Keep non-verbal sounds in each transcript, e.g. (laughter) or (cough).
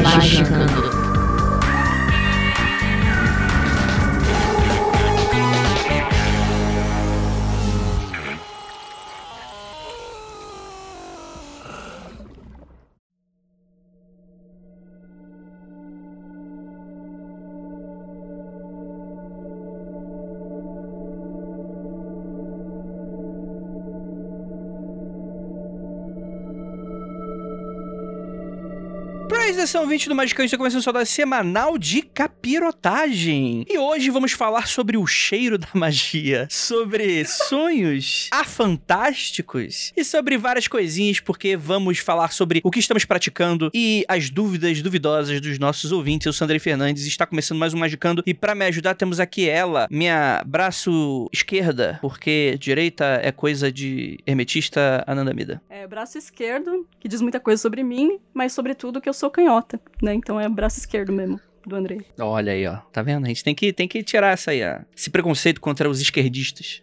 Magicando. Praise edição 20 do Magicão, está começando sua dose semanal de capirotagem. E hoje vamos falar sobre o cheiro da magia, sobre sonhos (laughs) afantásticos e sobre várias coisinhas, porque vamos falar sobre o que estamos praticando e as dúvidas duvidosas dos nossos ouvintes. Eu sou Andrei Fernandes e está começando mais um Magicando. E para me ajudar, temos aqui ela, minha braço esquerda, porque direita é coisa de hermetista Anandamida. É braço esquerdo, que diz muita coisa sobre mim, mas sobretudo que eu sou canhota, né? Então é braço esquerdo mesmo do Andrei. Olha aí, ó. Tá vendo? A gente tem que, tem que tirar essa aí, ó. esse preconceito contra os esquerdistas.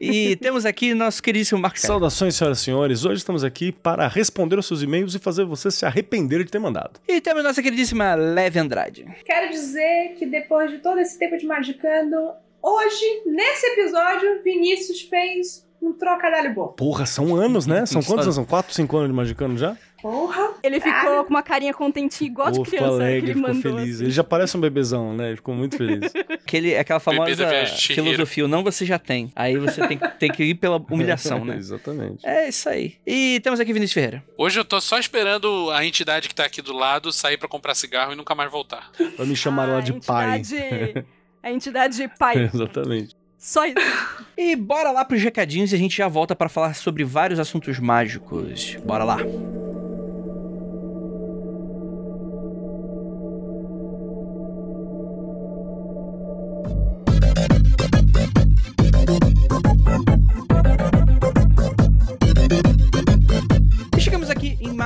E (laughs) temos aqui nosso queridíssimo Marcos. Saudações, senhoras e senhores. Hoje estamos aqui para responder aos seus e-mails e fazer você se arrepender de ter mandado. E temos nossa queridíssima Leve Andrade. Quero dizer que depois de todo esse tempo de magicando, hoje, nesse episódio, Vinícius fez um trocadilho bom. Porra, são anos, né? São (laughs) quantos anos? São 4, 5 anos de Magicano já? Porra! Ele Cara. ficou com uma carinha contentinha igual de Pô, ficou criança que alegre, ele ficou mandou. feliz. assim. Ele já parece um bebezão, né? Ele ficou muito feliz. (laughs) Aquele, aquela famosa filosofia, o não você já tem. Aí você tem, tem que ir pela (laughs) humilhação, né? Exatamente. É isso aí. E temos aqui Vinícius Ferreira. Hoje eu tô só esperando a entidade que tá aqui do lado sair pra comprar cigarro e nunca mais voltar. Vai me chamar Ah, lá de a pai. entidade- A entidade de pai. (laughs) Exatamente. Só isso. E bora lá pros recadinhos e a gente já volta pra falar sobre vários assuntos mágicos. Bora lá.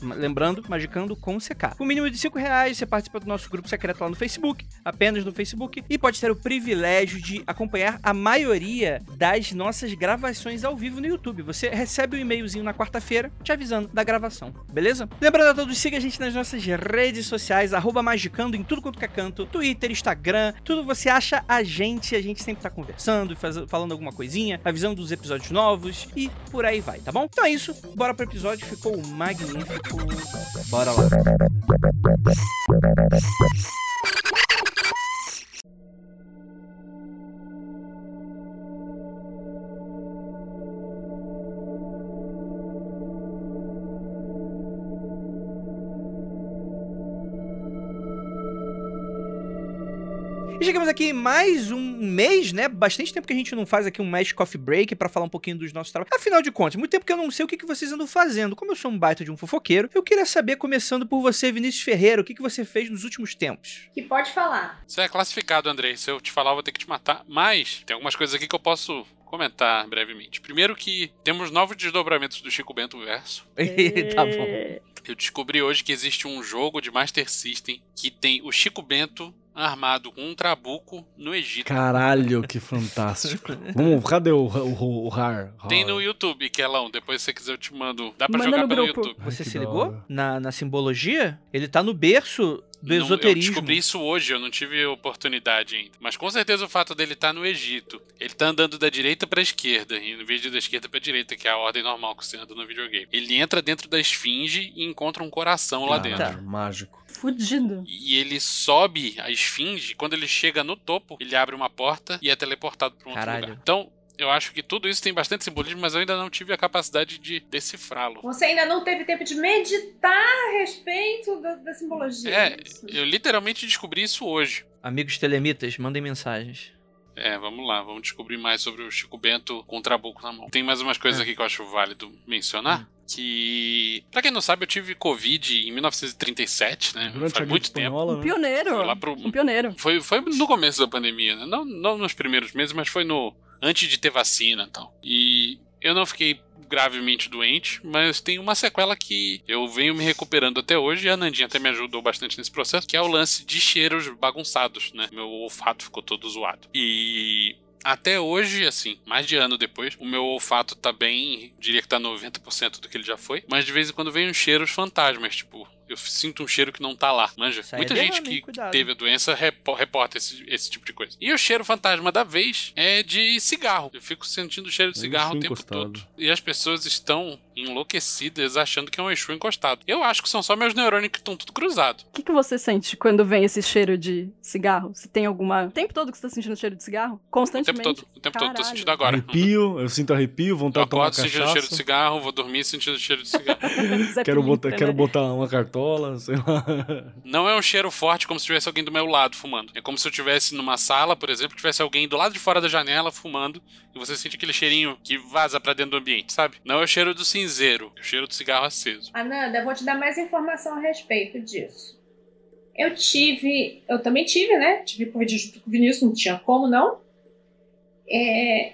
Ma- Lembrando, magicando com CK. Com mínimo de 5 reais, você participa do nosso grupo secreto lá no Facebook, apenas no Facebook, e pode ter o privilégio de acompanhar a maioria das nossas gravações ao vivo no YouTube. Você recebe o e-mailzinho na quarta-feira te avisando da gravação, beleza? Lembrando a todos, siga a gente nas nossas redes sociais, magicando em tudo quanto que é canto, Twitter, Instagram, tudo você acha a gente, a gente sempre tá conversando, falando alguma coisinha, avisando dos episódios novos e por aí vai, tá bom? Então é isso, bora pro episódio, ficou magnífico. Bora lá. E chegamos aqui mais um mês, né? Bastante tempo que a gente não faz aqui um Magic Coffee Break pra falar um pouquinho dos nossos trabalhos. Afinal de contas, muito tempo que eu não sei o que, que vocês andam fazendo. Como eu sou um baita de um fofoqueiro, eu queria saber, começando por você, Vinícius Ferreira, o que, que você fez nos últimos tempos? Que pode falar. Isso é classificado, Andrei. Se eu te falar, eu vou ter que te matar. Mas tem algumas coisas aqui que eu posso comentar brevemente. Primeiro que temos novos desdobramentos do Chico Bento Verso. (laughs) tá bom. Eu descobri hoje que existe um jogo de Master System que tem o Chico Bento armado com um trabuco no Egito. Caralho, que fantástico. (laughs) Vamos, cadê o, o, o Har? Tem no YouTube, Kelão. Depois, se você quiser, eu te mando. Dá pra Manda jogar no pelo grupo. YouTube. Você se ligou? Na, na simbologia? Ele tá no berço do Não, Eu esoterismo. descobri isso hoje, eu não tive oportunidade ainda. Mas com certeza o fato dele estar no Egito, ele tá andando da direita pra esquerda, em vez de da esquerda pra direita, que é a ordem normal que você anda no videogame. Ele entra dentro da esfinge e encontra um coração lá Caralho, dentro. Mágico. Fudido. E ele sobe a esfinge, quando ele chega no topo, ele abre uma porta e é teleportado para um outro Caralho. lugar. Então, eu acho que tudo isso tem bastante simbolismo, mas eu ainda não tive a capacidade de decifrá-lo. Você ainda não teve tempo de meditar a respeito da, da simbologia. É, eu literalmente descobri isso hoje. Amigos telemitas, mandem mensagens. É, vamos lá, vamos descobrir mais sobre o Chico Bento com o Trabuco na mão. Tem mais umas coisas É. aqui que eu acho válido mencionar. Que, pra quem não sabe, eu tive Covid em 1937, né? Durante Faz muito tempo. espanhola, Um né? pioneiro. Foi lá pro- Um pioneiro. Foi, foi no começo da pandemia, né? Não, não nos primeiros meses, mas foi no antes de ter vacina e tal. E eu não fiquei gravemente doente, mas tem uma sequela que eu venho me recuperando até hoje e a Nandinha até me ajudou bastante nesse processo, que é o lance de cheiros bagunçados, né? Meu olfato ficou todo zoado. E até hoje, assim, mais de ano depois, o meu olfato tá bem, diria que tá 90% do que ele já foi, mas de vez em quando vem uns cheiros fantasmas, tipo, eu sinto um cheiro que não tá lá, manja? Isso Muita é gente derrame, que Cuidado. teve a doença repo- reporta esse, esse tipo de coisa. E o cheiro fantasma da vez é de cigarro. Eu fico sentindo o cheiro de cigarro o tempo encostado. todo. E as pessoas estão enlouquecidas achando que é um Exu encostado. Eu acho que são só meus neurônios que estão tudo cruzado. O que, que você sente quando vem esse cheiro de cigarro? Se tem alguma. O tempo todo que você tá sentindo cheiro de cigarro? O Constantemente. tempo todo. O tempo todo. Tô sentindo agora. Arrepio, eu sinto arrepio, Eu vontade de tomar acordo sentindo o cheiro de cachaça. cigarro, vou dormir sentindo o cheiro de cigarro. (laughs) Zé Quero botar, né? quero botar uma cartola, sei lá. Não é um cheiro forte como se tivesse alguém do meu lado fumando. É como se eu estivesse numa sala, por exemplo, tivesse alguém do lado de fora da janela fumando e você sente aquele cheirinho que vaza pra dentro do ambiente, sabe? Não é o cheiro do cinzeiro, cheiro do cigarro aceso. Ananda, eu vou te dar mais informação a respeito disso. Eu tive, eu também tive, né? Tive Covid junto com o Vinícius, não tinha como não. É,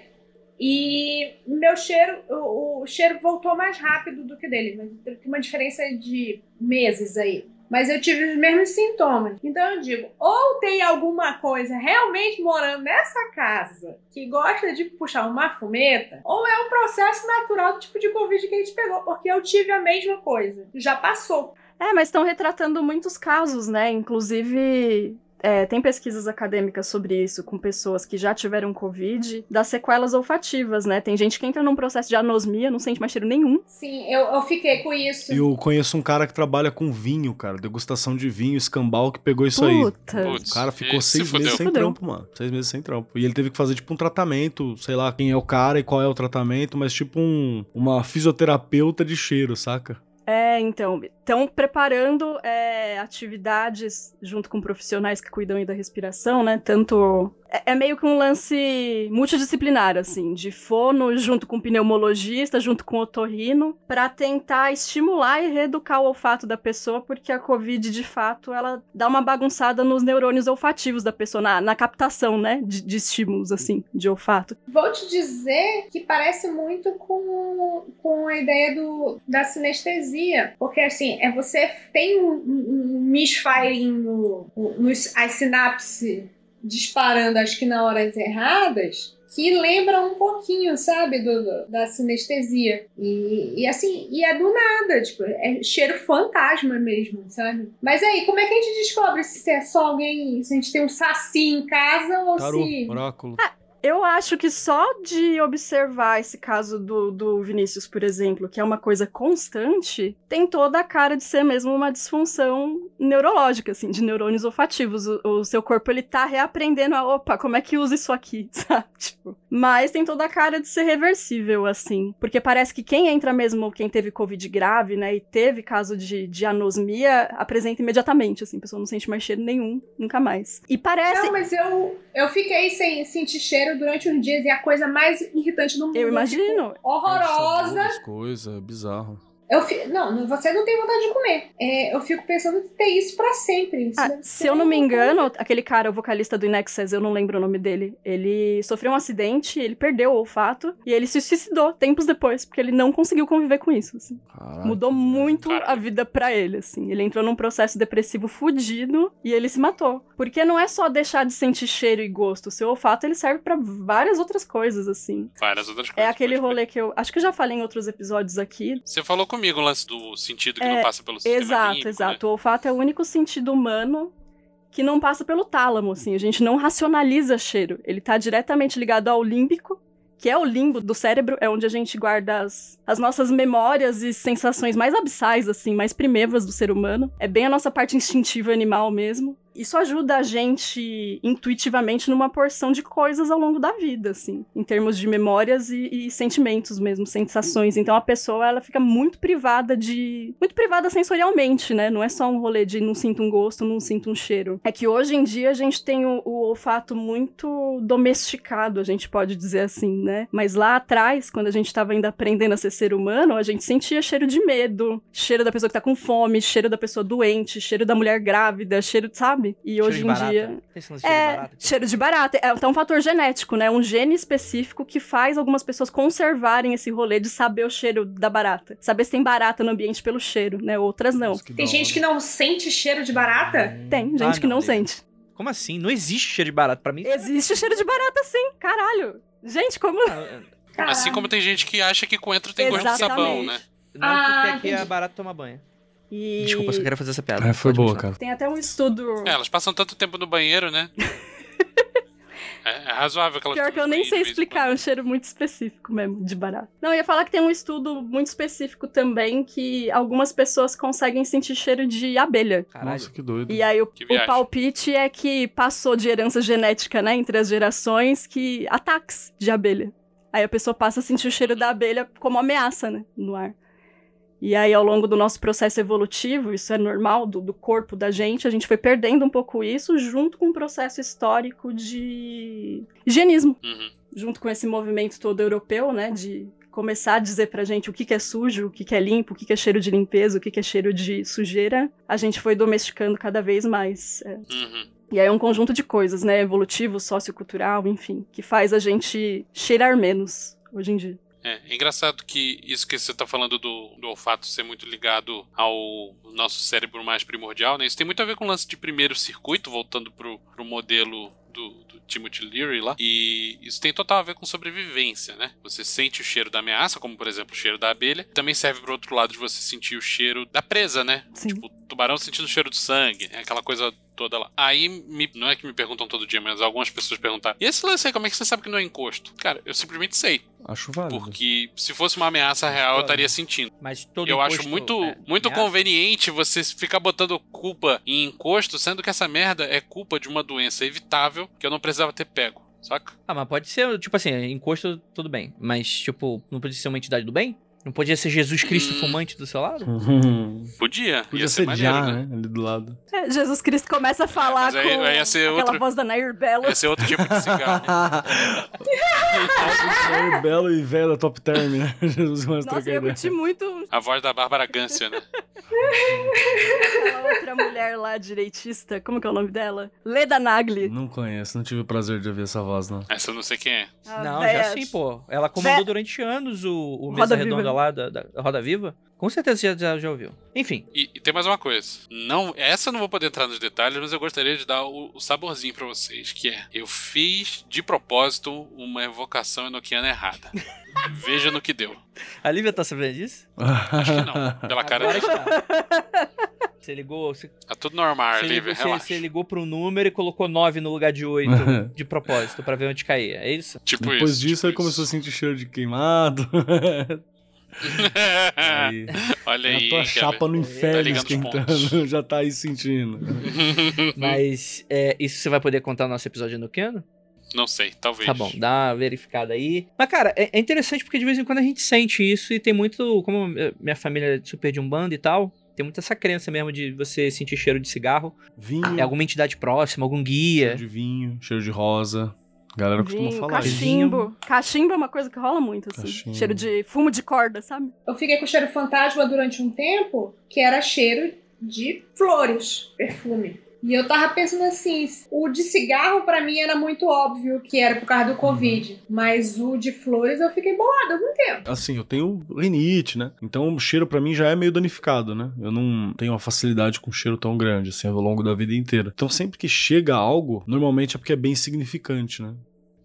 e meu cheiro, o, o cheiro voltou mais rápido do que dele, mas tem uma diferença de meses aí. Mas eu tive os mesmos sintomas. Então eu digo, ou tem alguma coisa realmente morando nessa casa que gosta de puxar uma fumeta, ou é um processo natural do tipo de Covid que a gente pegou, porque eu tive a mesma coisa. Já passou. É, mas estão retratando muitos casos, né? Inclusive, é, tem pesquisas acadêmicas sobre isso, com pessoas que já tiveram Covid, das sequelas olfativas, né? Tem gente que entra num processo de anosmia, não sente mais cheiro nenhum. Sim, eu, eu fiquei com isso. Eu conheço um cara que trabalha com vinho, cara, degustação de vinho, escambau, que pegou isso aí. Puta. Putz, O cara ficou seis fudeu. meses sem Fudeu. trampo, mano. Seis meses sem trampo. E ele teve que fazer, tipo, um tratamento, sei lá quem é o cara e qual é o tratamento, mas tipo um, uma fisioterapeuta de cheiro, saca? É, então, estão preparando é, atividades junto com profissionais que cuidam da respiração, né? Tanto. É, é meio que um lance multidisciplinar, assim, de fono junto com pneumologista, junto com otorrino, para tentar estimular e reeducar o olfato da pessoa, porque a Covid, de fato, ela dá uma bagunçada nos neurônios olfativos da pessoa, na, na captação, né? De, de estímulos, assim, de olfato. Vou te dizer que parece muito com, com a ideia do, da sinestesia. Porque, assim, é você tem um, um, um misfiring no, nos, as sinapses disparando, acho que na horas erradas, que lembra um pouquinho, sabe, do, do- da sinestesia. E, e, assim, e é do nada, tipo, é cheiro fantasma mesmo, sabe? Mas aí, como é que a gente descobre se é só alguém, se a gente tem um saci em casa ou Tarô, se... oráculo. Eu acho que só de observar esse caso do, do Vinícius, por exemplo, que é uma coisa constante, tem toda a cara de ser mesmo uma disfunção neurológica, assim, de neurônios olfativos. O, o seu corpo, ele tá reaprendendo a, opa, como é que usa isso aqui, (laughs) sabe? Tipo, mas tem toda a cara de ser reversível, assim. Porque parece que quem entra mesmo, quem teve Covid grave, né, e teve caso de, de anosmia, apresenta imediatamente, assim, a pessoa não sente mais cheiro nenhum, nunca mais. E parece... Não, mas eu, eu fiquei sem sentir cheiro durante uns dias e é a coisa mais irritante do mundo. Eu imagino. horrorosa. As coisas, bizarro. Eu fi... Não, você não tem vontade de comer. É, eu fico pensando em ter isso pra sempre. Isso Ah, se eu não me engano, aquele cara, o vocalista do Inexcess, eu não lembro o nome dele, ele sofreu um acidente, ele perdeu o olfato e ele se suicidou tempos depois, porque ele não conseguiu conviver com isso. assim. Mudou muito Caralho. a vida pra ele, assim. Ele entrou num processo depressivo fudido e ele se matou. Porque não é só deixar de sentir cheiro e gosto, o seu olfato ele serve pra várias outras coisas, assim. Várias outras É coisas. aquele pode crer. rolê que eu. Acho que eu já falei em outros episódios aqui. Você falou comigo o lance do sentido que É, não passa pelo sistema Exato, né? exato. O olfato é o único sentido humano que não passa pelo tálamo, assim. A gente não racionaliza cheiro. Ele tá diretamente ligado ao límbico, que é o limbo do cérebro, é onde a gente guarda as, as nossas memórias e sensações mais abissais, assim, mais primevas do ser humano. É bem a nossa parte instintiva animal mesmo. Isso ajuda a gente intuitivamente numa porção de coisas ao longo da vida, assim, em termos de memórias e, e, sentimentos mesmo, sensações. Então a pessoa ela fica muito privada de, muito privada sensorialmente, né? Não é só um rolê de não sinto um gosto, não sinto um cheiro. É que hoje em dia a gente tem o, o olfato muito domesticado, a gente pode dizer assim, né? Mas lá atrás, quando a gente estava ainda aprendendo a ser ser humano, a gente sentia cheiro de medo, cheiro da pessoa que tá com fome, cheiro da pessoa doente, cheiro da mulher grávida, cheiro, sabe? Sabe? E Cheiro hoje de em barata. dia. De cheiro de É, barata? cheiro de barata. É então, um fator genético, né? Um gene específico que faz algumas pessoas conservarem esse rolê de saber o cheiro da barata. Saber se tem barata no ambiente pelo cheiro, né? Outras não. Nossa, Tem gente que não sente cheiro de barata? Tem gente Ah, que não, não, sente. Como assim? Não existe cheiro de barata. Pra mim. Existe cheiro de barata sim, caralho. Gente, como. Ah, Cara, Assim como tem gente que acha que coentro tem gosto de sabão, né? Não, Ah, porque aqui entendi. a barata toma banho. E... Desculpa, eu só queria fazer essa piada. É, foi boa, cara. Tem até um estudo. É, elas passam tanto tempo no banheiro, né? (laughs) É, é razoável que elas Pior que eu nem sei explicar, é um cheiro muito específico mesmo, de barata. Não, eu ia falar que tem um estudo muito específico também que algumas pessoas conseguem sentir cheiro de abelha. Caralho. Nossa, que doido. E aí o, o palpite é que passou de herança genética, né, entre as gerações, que ataques de abelha. Aí a pessoa passa a sentir o cheiro da abelha como ameaça, né, no ar. E aí, ao longo do nosso processo evolutivo, isso é normal do, do corpo da gente, a gente foi perdendo um pouco isso, junto com um processo histórico de higienismo Uhum. junto com esse movimento todo europeu, né, de começar a dizer pra gente o que, que é sujo, o que, que é limpo, o que, que é cheiro de limpeza, o que, que é cheiro de sujeira, a gente foi domesticando cada vez mais. é. Uhum. E aí é um conjunto de coisas, né, evolutivo, sociocultural, enfim, que faz a gente cheirar menos hoje em dia. É, é engraçado que isso que você tá falando do, do olfato ser muito ligado ao nosso cérebro mais primordial, né? Isso tem muito a ver com o lance de primeiro circuito, voltando pro, pro modelo do, do Timothy Leary lá. E isso tem total a ver com sobrevivência, né? Você sente o cheiro da ameaça, como por exemplo o cheiro da abelha. Também serve pro outro lado de você sentir o cheiro da presa, né? Sim. Tipo, tubarão sentindo o cheiro do sangue, né? aquela coisa toda lá. Aí, me- não é que me perguntam todo dia, mas algumas pessoas perguntaram: e esse lance aí, como é que você sabe que não é encosto? Cara, eu simplesmente sei. Acho válido. Porque se fosse uma ameaça real, eu estaria sentindo. Mas todo eu encosto acho muito, é muito ameaça? conveniente você ficar botando culpa em encosto, sendo que essa merda é culpa de uma doença evitável que eu não precisava ter pego, saca? Ah, mas pode ser, tipo assim, encosto, tudo bem. Mas, tipo, não podia ser uma entidade do bem? Não podia ser Jesus Cristo Hum. fumante do seu lado? Podia, (laughs) Podia ia ser ser maneiro, já, né? né? Ali do lado. É, Jesus Cristo começa a falar aí- com aí ia ser aquela outro- voz da Nair Belo. Ia ser outro tipo de cigarro. (laughs) Jair Belo e velho da Top Term, né? (laughs) Jesus Nossa, eu curti muito A voz da Bárbara Gância, né? aquela outra mulher lá, direitista, como que é o nome dela? Leda Nagli. Não conheço, não tive o prazer de ouvir essa voz, não. Essa eu não sei quem é. A não, véia- já sim, pô. Ela comandou Vé- durante anos o, o Roda Mesa Viva. Lá da, da Roda Viva. Com certeza você já, já, já ouviu. Enfim, E, e tem mais uma coisa. Não, essa eu não vou poder entrar nos detalhes, mas eu gostaria de dar o, o saborzinho pra vocês, que é eu fiz de propósito uma evocação enoquiana errada. (laughs) Veja no que deu. a Lívia tá sabendo disso? Acho que não. Pela cara Agora dela. Você ligou, você, Tá tudo normal, você, Lívia, ligou, você, relaxa. você ligou pro número e colocou 9 no lugar de 8 (laughs) de propósito pra ver onde caía. É isso? Tipo Depois isso. disso, tipo aí começou a sentir cheiro de queimado. (laughs) aí, (laughs) Olha a aí, tua cara. chapa no inferno ligando os esquentando, (laughs) já tá aí sentindo. (laughs) Mas é, isso você vai poder contar no nosso episódio enoquiano? Não sei, talvez. Tá bom, dá uma verificada aí. Mas, cara, é, é interessante porque de vez em quando a gente sente isso e tem muito. Como minha família é super de um bando e tal, tem muita essa crença mesmo de você sentir cheiro de cigarro. Vinho, É alguma entidade próxima, algum guia. cheiro de vinho, cheiro de rosa. A galera costuma Vinho, falar isso. cachimbo. Cachimbo é uma coisa que rola muito, assim. Cachimbo. Cheiro de fumo de corda, sabe? Eu fiquei com cheiro fantasma durante um tempo, que era cheiro de flores, perfume. E eu tava pensando assim, o de cigarro pra mim era muito óbvio que era por causa do Covid, mas o de flores eu fiquei bolada algum tempo. Assim, eu tenho rinite, né? Então o cheiro pra mim já é meio danificado, né? Eu não tenho uma facilidade com cheiro tão grande, assim, ao longo da vida inteira. Então sempre que chega algo, normalmente é porque é bem significante, né?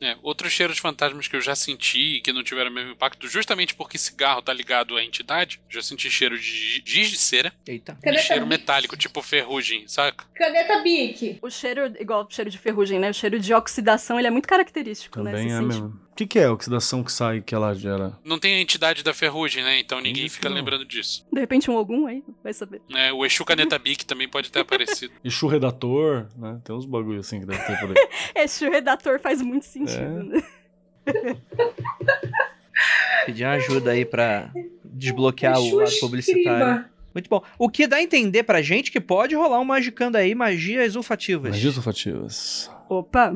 É, outros cheiros fantasmas que eu já senti e que não tiveram o mesmo impacto, justamente porque cigarro tá ligado à entidade, já senti cheiro de giz de cera Eita. e Caneta cheiro Bic. metálico, tipo ferrugem, saca? Caneta Bic. O cheiro, igual o cheiro de ferrugem, né? O cheiro de oxidação, ele é muito característico, né? Também Você é sente mesmo. Que, que é a oxidação que sai que ela gera? Não tem a entidade da ferrugem, né? Então ninguém Isso fica não. lembrando disso. De repente um algum aí, vai saber. É, o Exu Caneta Bic também pode ter aparecido. (laughs) Exu redator, né? Tem uns bagulho assim que deve ter por aí. (laughs) Esse redator faz muito sentido, É. né? (laughs) Pedir uma ajuda aí pra desbloquear o Exu lado publicitário. escriba. Muito bom. O que dá a entender pra gente que pode rolar um magicando aí magias olfativas. Magias olfativas. Opa,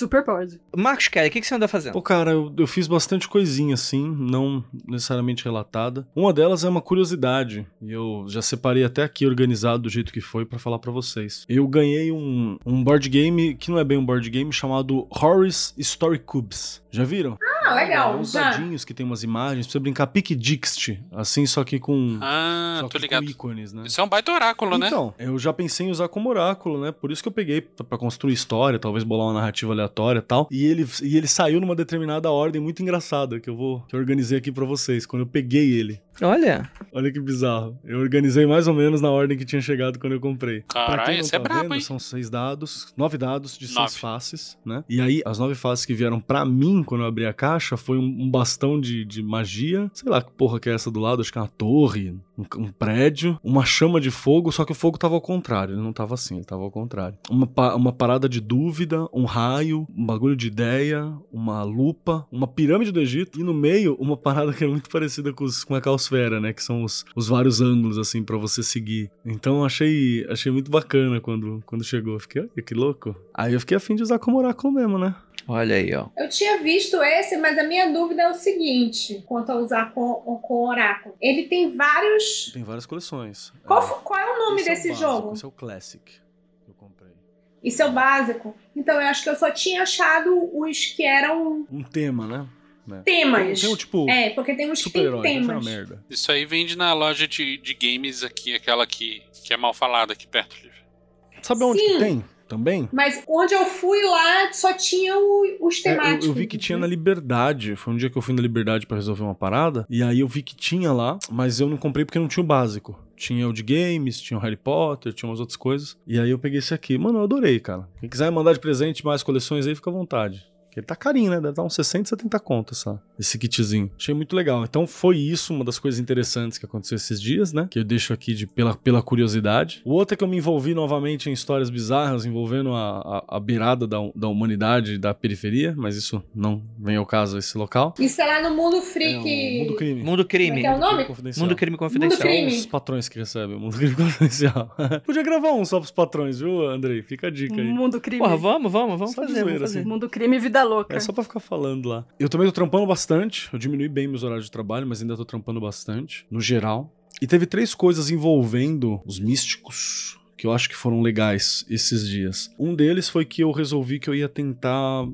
super pode. Marcos Kelly, o que, que você anda fazendo? Pô, cara, eu, eu fiz bastante coisinha assim, não necessariamente relatada. Uma delas é uma curiosidade, e eu já separei até aqui organizado do jeito que foi pra falar pra vocês. Eu ganhei um, um board game, que não é bem um board game, chamado Horus Story Cubes. Já viram? Ah, legal. É uns já. dadinhos que tem umas imagens, pra você brincar pique Dixit, assim, só que com, Ah, só tô que ligado. com ícones, né? Isso é um baita oráculo, né? Então, eu já pensei em usar como oráculo, né? Por isso que eu peguei pra pra construir história, talvez bolar uma narrativa aleatória e tal. E ele, e ele saiu numa determinada ordem muito engraçada que eu vou que eu organizei aqui pra vocês. Quando eu peguei ele, Olha. olha que bizarro. Eu organizei mais ou menos na ordem que tinha chegado quando eu comprei. Pra Caralho, esse é tá brabo, vendo, hein? São seis dados, nove dados de Nove. seis faces, né? E aí, as nove faces que vieram pra mim quando eu abri a caixa foi um, um bastão de, de magia. Sei lá que porra que é essa do lado, acho que é uma torre, um, um prédio, uma chama de fogo, só que o fogo tava ao contrário, ele não tava assim, ele tava ao contrário. Uma, uma parada de dúvida, um raio, um bagulho de ideia, uma lupa, uma pirâmide do Egito e no meio uma parada que é muito parecida com, os, com a calosfera, né? Que são os, os vários ângulos, assim, pra você seguir. Então achei, achei muito bacana quando, quando chegou. Fiquei, olha que louco. Aí eu fiquei afim de usar como oráculo mesmo, né? Olha aí, ó. Eu tinha visto esse, mas a minha dúvida é o seguinte: quanto a usar com, com oráculo. Ele tem vários. Tem várias coleções. Qual, É, qual é o nome esse é o desse básico, jogo? Esse é o Classic que eu comprei. Isso é o básico. Então eu acho que eu só tinha achado os que eram Um tema, né? né? temas. Tem tipo É, porque tem uns que tem temas. Uma merda. Isso aí vende na loja de, de games aqui, aquela que, que é mal falada aqui perto, Lívia. Sabe onde Sim. que tem também? Mas onde eu fui lá só tinha o- os É, eu- temáticos. eu, vi que tinha na Liberdade. Foi um dia que eu fui na Liberdade pra resolver uma parada. E aí eu vi que tinha lá, mas eu não comprei porque não tinha o básico. Tinha o de games, tinha o Harry Potter, tinha umas outras coisas. E aí eu peguei esse aqui. Mano, eu adorei, cara. Quem quiser mandar de presente mais coleções aí, fica à vontade. Porque ele tá carinho, né? Deve dar uns 60, 70 contas, essa, esse kitzinho. Achei muito legal. Então foi isso, uma das coisas interessantes que aconteceu esses dias, né? Que eu deixo aqui de, pela, pela curiosidade. O outro é que eu me envolvi novamente em histórias bizarras envolvendo a, a, a beirada da, da humanidade da periferia, mas isso não vem ao caso esse local. Isso é lá no Mundo Freak. É Mundo Crime. Mundo Crime. Como é que é o nome? Confidencial. Mundo Crime Confidencial. Mundo Crime. Os patrões que recebem o Mundo Crime Confidencial. (laughs) Podia gravar um só pros patrões, viu, Andrei? Fica a dica aí. Mundo crime. Porra, vamos, vamos, vamos Só fazer, vamos zoeira, fazer. assim. Mundo crime e vida louca. É só pra ficar falando lá. Eu também tô trampando bastante. Eu diminui bem meus horários de trabalho, mas ainda tô trampando bastante, no geral. E teve três coisas envolvendo os místicos que eu acho que foram legais esses dias. Um deles foi que eu resolvi que eu ia tentar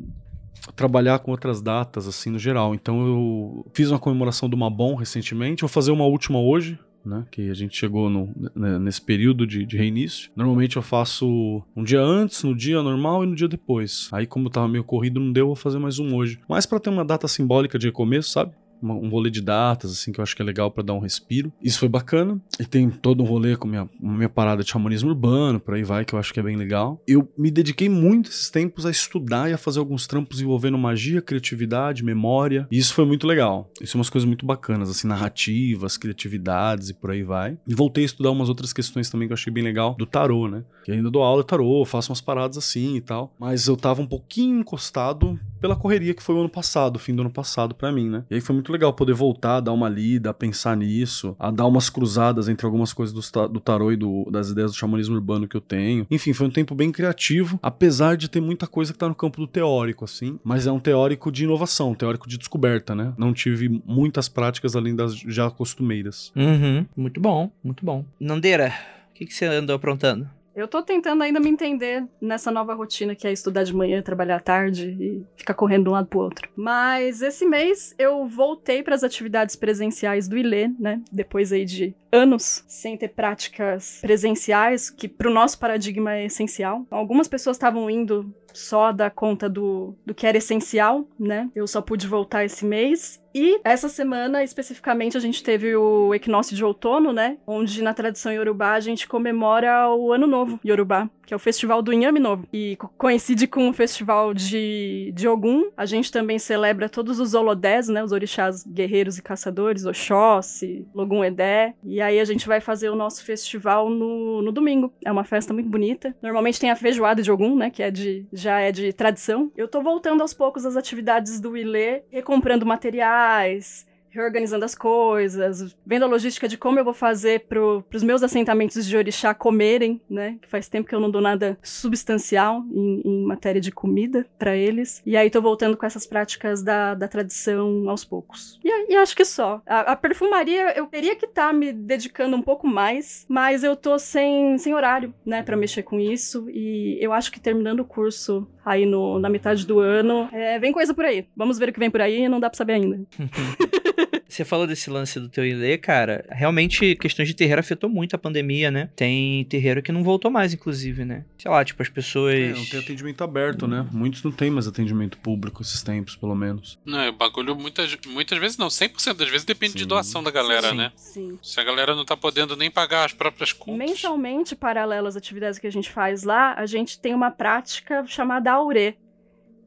trabalhar com outras datas, assim, no geral. Então eu fiz uma comemoração do Mabon recentemente, vou fazer uma última hoje, né? Que a gente chegou no- né, nesse período de, de reinício. Normalmente eu faço um dia antes, no dia normal e no dia depois. Aí, como tava meio corrido, não deu, eu vou fazer mais um hoje. Mas pra ter uma data simbólica de recomeço, sabe? Uma- um rolê de datas, assim, que eu acho que é legal pra dar um respiro. Isso foi bacana. E tem todo um rolê com minha, minha parada de xamanismo urbano, por aí vai, que eu acho que é bem legal. Eu me dediquei muito esses tempos a estudar e a fazer alguns trampos envolvendo magia, criatividade, memória. E isso foi muito legal. Isso são umas coisas muito bacanas, assim, narrativas, criatividades e por aí vai. E voltei a estudar umas outras questões também que eu achei bem legal, do tarô, né? Que ainda dou aula de tarô, faço umas paradas assim e tal. Mas eu tava um pouquinho encostado pela correria que foi o ano passado, o fim do ano passado pra mim, né? E aí foi muito legal poder voltar, dar uma lida, pensar nisso, a dar umas cruzadas entre algumas coisas do, do tarô e do- das ideias do xamanismo urbano que eu tenho. Enfim, foi um tempo bem criativo, apesar de ter muita coisa que tá no campo do teórico, assim. Mas é um teórico de inovação, um teórico de descoberta, né? Não tive muitas práticas além das já costumeiras. Uhum. Muito bom, muito bom. Nandeira, o que, que você andou aprontando? Eu tô tentando ainda me entender nessa nova rotina que é estudar de manhã, trabalhar à tarde e ficar correndo de um lado pro outro. Mas esse mês eu voltei para as atividades presenciais do ILE, né? Depois aí de anos sem ter práticas presenciais, que pro nosso paradigma é essencial. Algumas pessoas estavam indo só dar conta do, do que era essencial, né? Eu só pude voltar esse mês. E essa semana, especificamente, a gente teve o equinócio de outono, né? Onde na tradição iorubá a gente comemora o Ano Novo Yorubá, que é o festival do Inhame Novo. E co- coincide com o festival de, de Ogum. A gente também celebra todos os holodés, né? Os orixás guerreiros e caçadores, Oxóssi, Logum Edé. E aí a gente vai fazer o nosso festival no, no domingo. É uma festa muito bonita. Normalmente tem a feijoada de Ogum, né? Que é de, já é de tradição. Eu tô voltando aos poucos às atividades do Ilê, recomprando materiais, reorganizando as coisas, vendo a logística de como eu vou fazer pro, pros meus assentamentos de orixá comerem, né? Que faz tempo que eu não dou nada substancial em, em matéria de comida pra eles. E aí tô voltando com essas práticas da, da tradição aos poucos. E, e acho que só. A, a perfumaria, eu teria que estar me dedicando um pouco mais, mas eu tô sem, sem horário, né, pra mexer com isso. E eu acho que terminando o curso aí no, na metade do ano, é, vem coisa por aí. Vamos ver o que vem por aí, não dá pra saber ainda. (laughs) Você falou desse lance do teu Ilê, cara. Realmente, questões de terreiro afetou muito a pandemia, né? Tem terreiro que não voltou mais, inclusive, né? Sei lá, tipo, as pessoas. É, não tem atendimento aberto, né? Muitos não têm mais atendimento público esses tempos, pelo menos. Não, é bagulho muitas, muitas vezes não, 100% das vezes depende de Sim. doação da galera, Sim. né? Sim. Se a galera não tá podendo nem pagar as próprias contas. Mensalmente, paralelo às atividades que a gente faz lá, a gente tem uma prática chamada Aurê,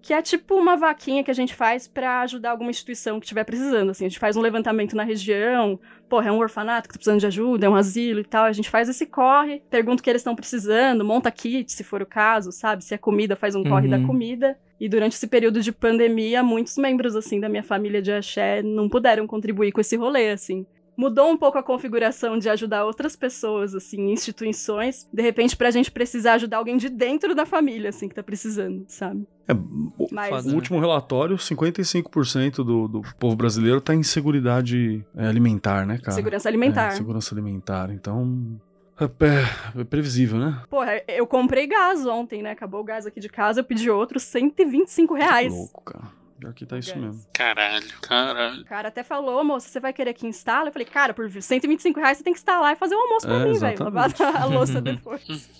que é tipo uma vaquinha que a gente faz pra ajudar alguma instituição que estiver precisando. Assim, a gente faz um levantamento na região, porra, é um orfanato que tá precisando de ajuda, é um asilo e tal. A gente faz esse corre, pergunta o que eles estão precisando, monta kit, se for o caso, sabe? Se é comida, faz um corre Uhum. da comida. E durante esse período de pandemia, muitos membros, assim, da minha família de axé não puderam contribuir com esse rolê, assim mudou um pouco a configuração de ajudar outras pessoas, assim, instituições, de repente pra gente precisar ajudar alguém de dentro da família, assim, que tá precisando, sabe? É, o, Mas o né? último relatório, 55% do, do povo brasileiro tá em seguridade é, alimentar, né, cara? segurança alimentar. É, segurança alimentar. Então, é, é- é previsível, né? Porra, eu comprei gás ontem, né? Acabou o gás aqui de casa, eu pedi outro 125 reais. Louco, cara. Que tá isso mesmo. Caralho, caralho. O cara até falou, moça, você vai querer que instale? Eu falei, cara, por 125 reais você tem que instalar e fazer um almoço pra É, mim, velho. Lavar a louça depois. (laughs)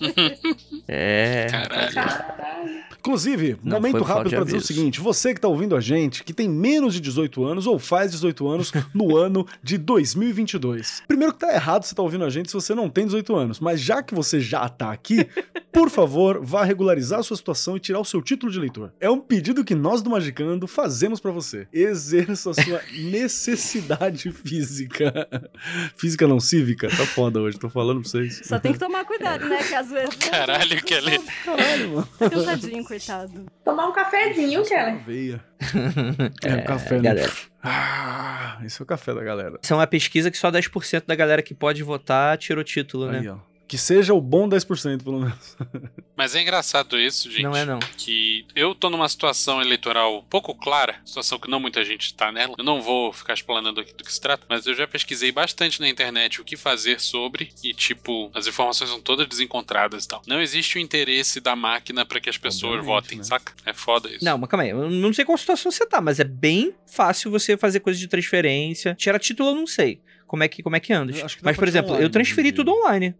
É. Caralho. Inclusive, Não momento rápido pra dizer o seguinte: você que tá ouvindo a gente, que tem menos de 18 anos ou faz 18 anos (laughs) no ano de 2022. Primeiro que tá errado você tá ouvindo a gente se você não tem 18 anos, mas já que você já tá aqui, (laughs) por favor, vá regularizar a sua situação e tirar o seu título de eleitor. É um pedido que nós do Magicando fazemos pra você. Exerça a sua (laughs) necessidade física. Física não cívica? Tá foda hoje, tô falando pra vocês. Só tem que tomar cuidado, né? Que às vezes. Caralho, Kelly. Caralho, mano. Tá cansadinho, coitado. Tomar um cafezinho, Keller. Veia. (laughs) É, o café, né? galera. Ah, esse é o café da galera. Isso é uma pesquisa que só 10% da galera que pode votar tirou título, né? Aí, ó. Que seja o bom 10%, pelo menos. (laughs) Mas é engraçado isso, gente. Não é não. Que eu tô numa situação eleitoral pouco clara, situação que não muita gente tá nela. Eu não vou ficar explanando aqui do que se trata, mas eu já pesquisei bastante na internet o que fazer sobre e, tipo, as informações são todas desencontradas e tal. Não existe o interesse da máquina pra que as pessoas Obviamente, votem, né? saca? É foda isso. Não, mas calma aí. Eu não sei qual situação você tá, mas é bem fácil você fazer coisa de transferência. Tirar título eu não sei. Como é que, como é que anda? Mas, por exemplo, online eu transferi em tudo online.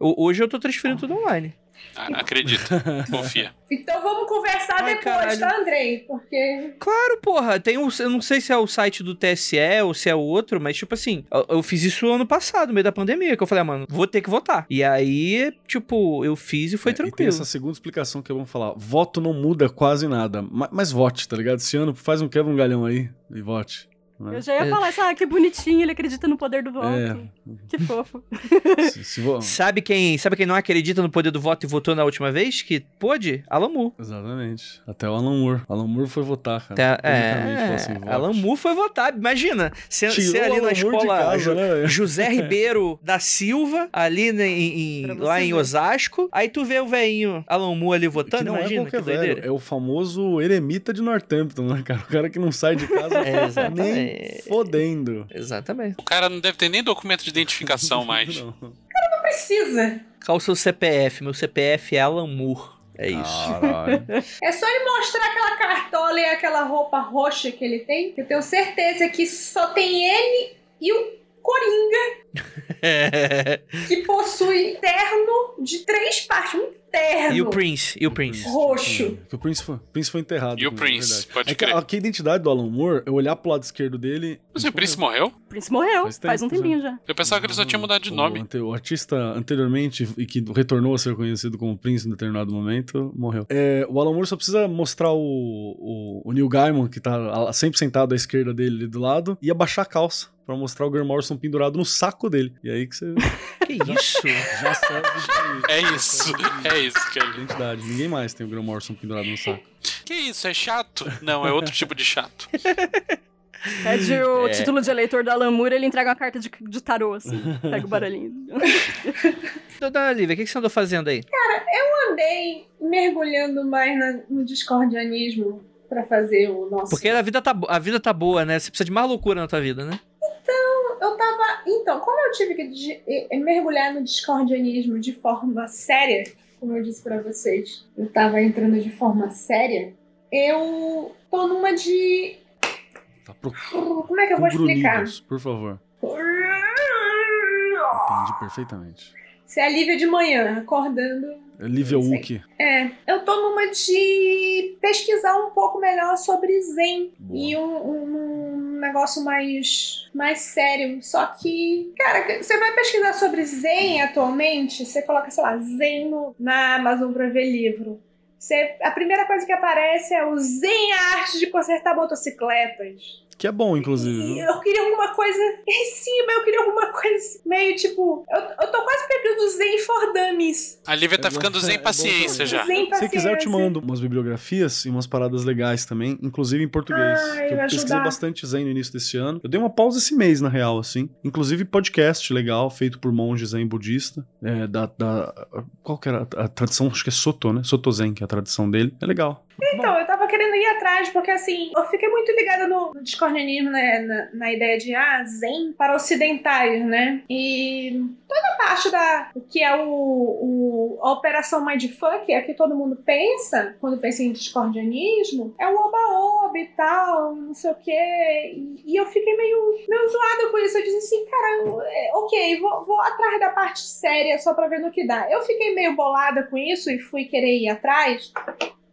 Eu- hoje eu tô transferindo tudo online. Ah, acredita. (laughs) Confia. Então vamos conversar Ai, depois, caralho. tá, Andrei? Porque Claro, porra, tem um. Eu não sei se é o site do TSE ou se é o outro, mas, tipo assim, eu, eu fiz isso ano passado, no meio da pandemia, que eu falei, ah, mano, vou ter que votar. E aí, tipo, eu fiz e foi É, E tem tranquilo. essa segunda explicação que é bom falar. Voto não muda quase nada. Ma- Mas, vote, tá ligado? Esse ano faz um quebra um galhão aí e vote. Né? Eu já ia É. falar, ah, que bonitinho, ele acredita no poder do voto. É. Que fofo. (laughs) Se, se vo- Sabe quem, sabe quem não acredita no poder do voto e votou na última vez? Que pôde? Alan Moore. Exatamente. Até o Alan Moore. Alan Moore foi votar, cara. Falou é, assim, vote. Alan Moore foi votar. Imagina, você ali na escola casa, né? José Ribeiro da Silva, ali em, em- lá em. Osasco. Aí tu vê o velhinho Alan Moore ali Que votando, não é imagina, qualquer que velho, é o famoso eremita de Northampton, né, cara? O cara que não sai de casa (laughs) É, nem exatamente. fodendo. Exatamente. O cara não deve ter nem documento de identificação (laughs) mais. Não. não precisa. Qual o seu CPF? Meu CPF é Alan Moore. É isso. Caralho. (laughs) É só ele mostrar aquela cartola e aquela roupa roxa que ele tem. Eu tenho certeza que só tem ele e o Coringa (laughs) que possui terno de três partes. Um terno. e o Prince? E o Prince? Roxo. Que o Prince foi, Prince foi enterrado. E o Prince, verdade. pode é que crer. a, que a identidade do Alan Moore, eu olhar pro lado esquerdo dele. Mas o Prince morreu? O Prince morreu, Faz faz, tempo um tempinho já. Eu pensava que ele só tinha mudado de o nome. ante- O, artista anteriormente e que retornou a ser conhecido como Prince em determinado momento, morreu. É, o Alan Moore só precisa mostrar o, o, o Neil Gaiman, que tá sempre sentado à esquerda dele ali do lado, e abaixar a calça. Pra mostrar o Graham Morrison pendurado no saco dele. E aí que você (laughs) Que isso? (laughs) já serve de, É isso, (laughs) é isso, de Kelly. identidade. Ninguém mais tem o Graham Morrison pendurado no saco. Que isso, é chato? Não, é outro tipo de chato. Pede o É. título de eleitor da Alan Moore, ele entrega uma carta de, de tarô, assim. Pega o baralhinho. (laughs) Dona Lívia, o que que você andou fazendo aí? Andei mergulhando mais na- no discordianismo pra fazer o nosso. Porque a vida, tá, a vida tá boa, né? Você precisa de mais loucura na tua vida, né? Eu tava. Então, como eu tive que de- eh, mergulhar no discordianismo de forma séria, como eu disse pra vocês, eu tava entrando de forma séria, eu tô numa de. Tá pro, Como é que eu vou explicar? por favor. Entendi perfeitamente. Se é a Lívia de manhã, acordando. Lívia Sei. Wookie. É, eu tô numa de pesquisar um pouco melhor sobre Zen. Boa. E um, um- um negócio mais, mais sério. Só que, cara, você vai pesquisar sobre Zen atualmente, você coloca, sei lá, Zen no- na Amazon pra ver livro. Você, a primeira coisa que aparece é o Zen a arte de consertar motocicletas. Que é bom, inclusive. E eu queria alguma coisa (laughs) em cima, eu queria alguma coisa meio tipo. Eu, eu tô quase pegando Zen for Dummies. A Lívia tá É ficando é sem bom paciência já. Zen Se quiser, eu te paciência. mando umas bibliografias e umas paradas legais também, inclusive em português. Ai, que eu pesquisei ajudar. bastante Zen no início desse ano. Eu dei uma pausa esse mês, na real, assim. Inclusive podcast legal, feito por monge Zen budista. É, da, da- Qual que era a, a tradição? Acho que é Soto, né? Soto Zen, que é a tradição dele. É legal. Então, eu tava querendo ir atrás, porque assim, eu fiquei muito ligada no, no discordianismo, né, na, na ideia de, ah, zen para ocidentais, né? E toda a parte da, que é o, o, a operação Mindfuck, é que todo mundo pensa, quando pensa em discordianismo, é o oba-oba e tal, não sei o quê. E, e eu fiquei meio, meio zoada com isso. Eu disse assim, cara, é, ok, vou, vou atrás da parte séria só pra ver no que dá. Eu fiquei meio bolada com isso e fui querer ir atrás.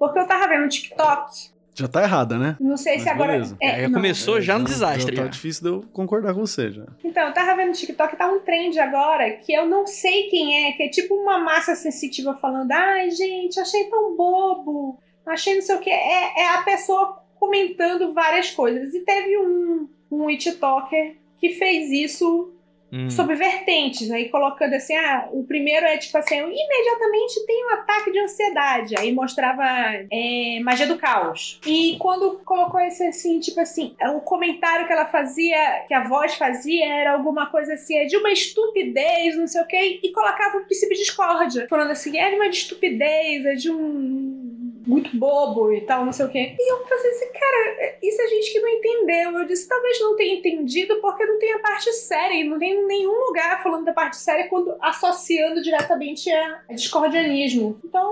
Porque eu tava vendo TikTok. Já tá errada, né? Não sei Mas se agora. beleza. É, não. começou já no desastre. Já tá difícil de eu concordar com você, já. Então, eu tava vendo TikTok, tá um trend agora que eu não sei quem é, que é tipo uma massa sensitiva falando: ai, gente, achei tão bobo, achei não sei o que. É, é a pessoa comentando várias coisas. E teve um, um TikToker que fez isso Hum. sobre vertentes, aí colocando assim, ah, o primeiro é tipo assim, imediatamente tem um ataque de ansiedade, aí mostrava é, magia do caos. E quando colocou esse assim, tipo assim, o comentário que ela fazia, que a voz fazia, era alguma coisa assim, é de uma estupidez, não sei o quê, e colocava um princípio de discórdia, falando assim, é de uma estupidez, é de um muito bobo e tal, não sei o quê. E eu falei assim, cara, isso é gente que não entendeu. Eu disse, talvez não tenha entendido porque não tem a parte séria. E não tem nenhum lugar falando da parte séria quando associando diretamente a, a discordianismo. Então,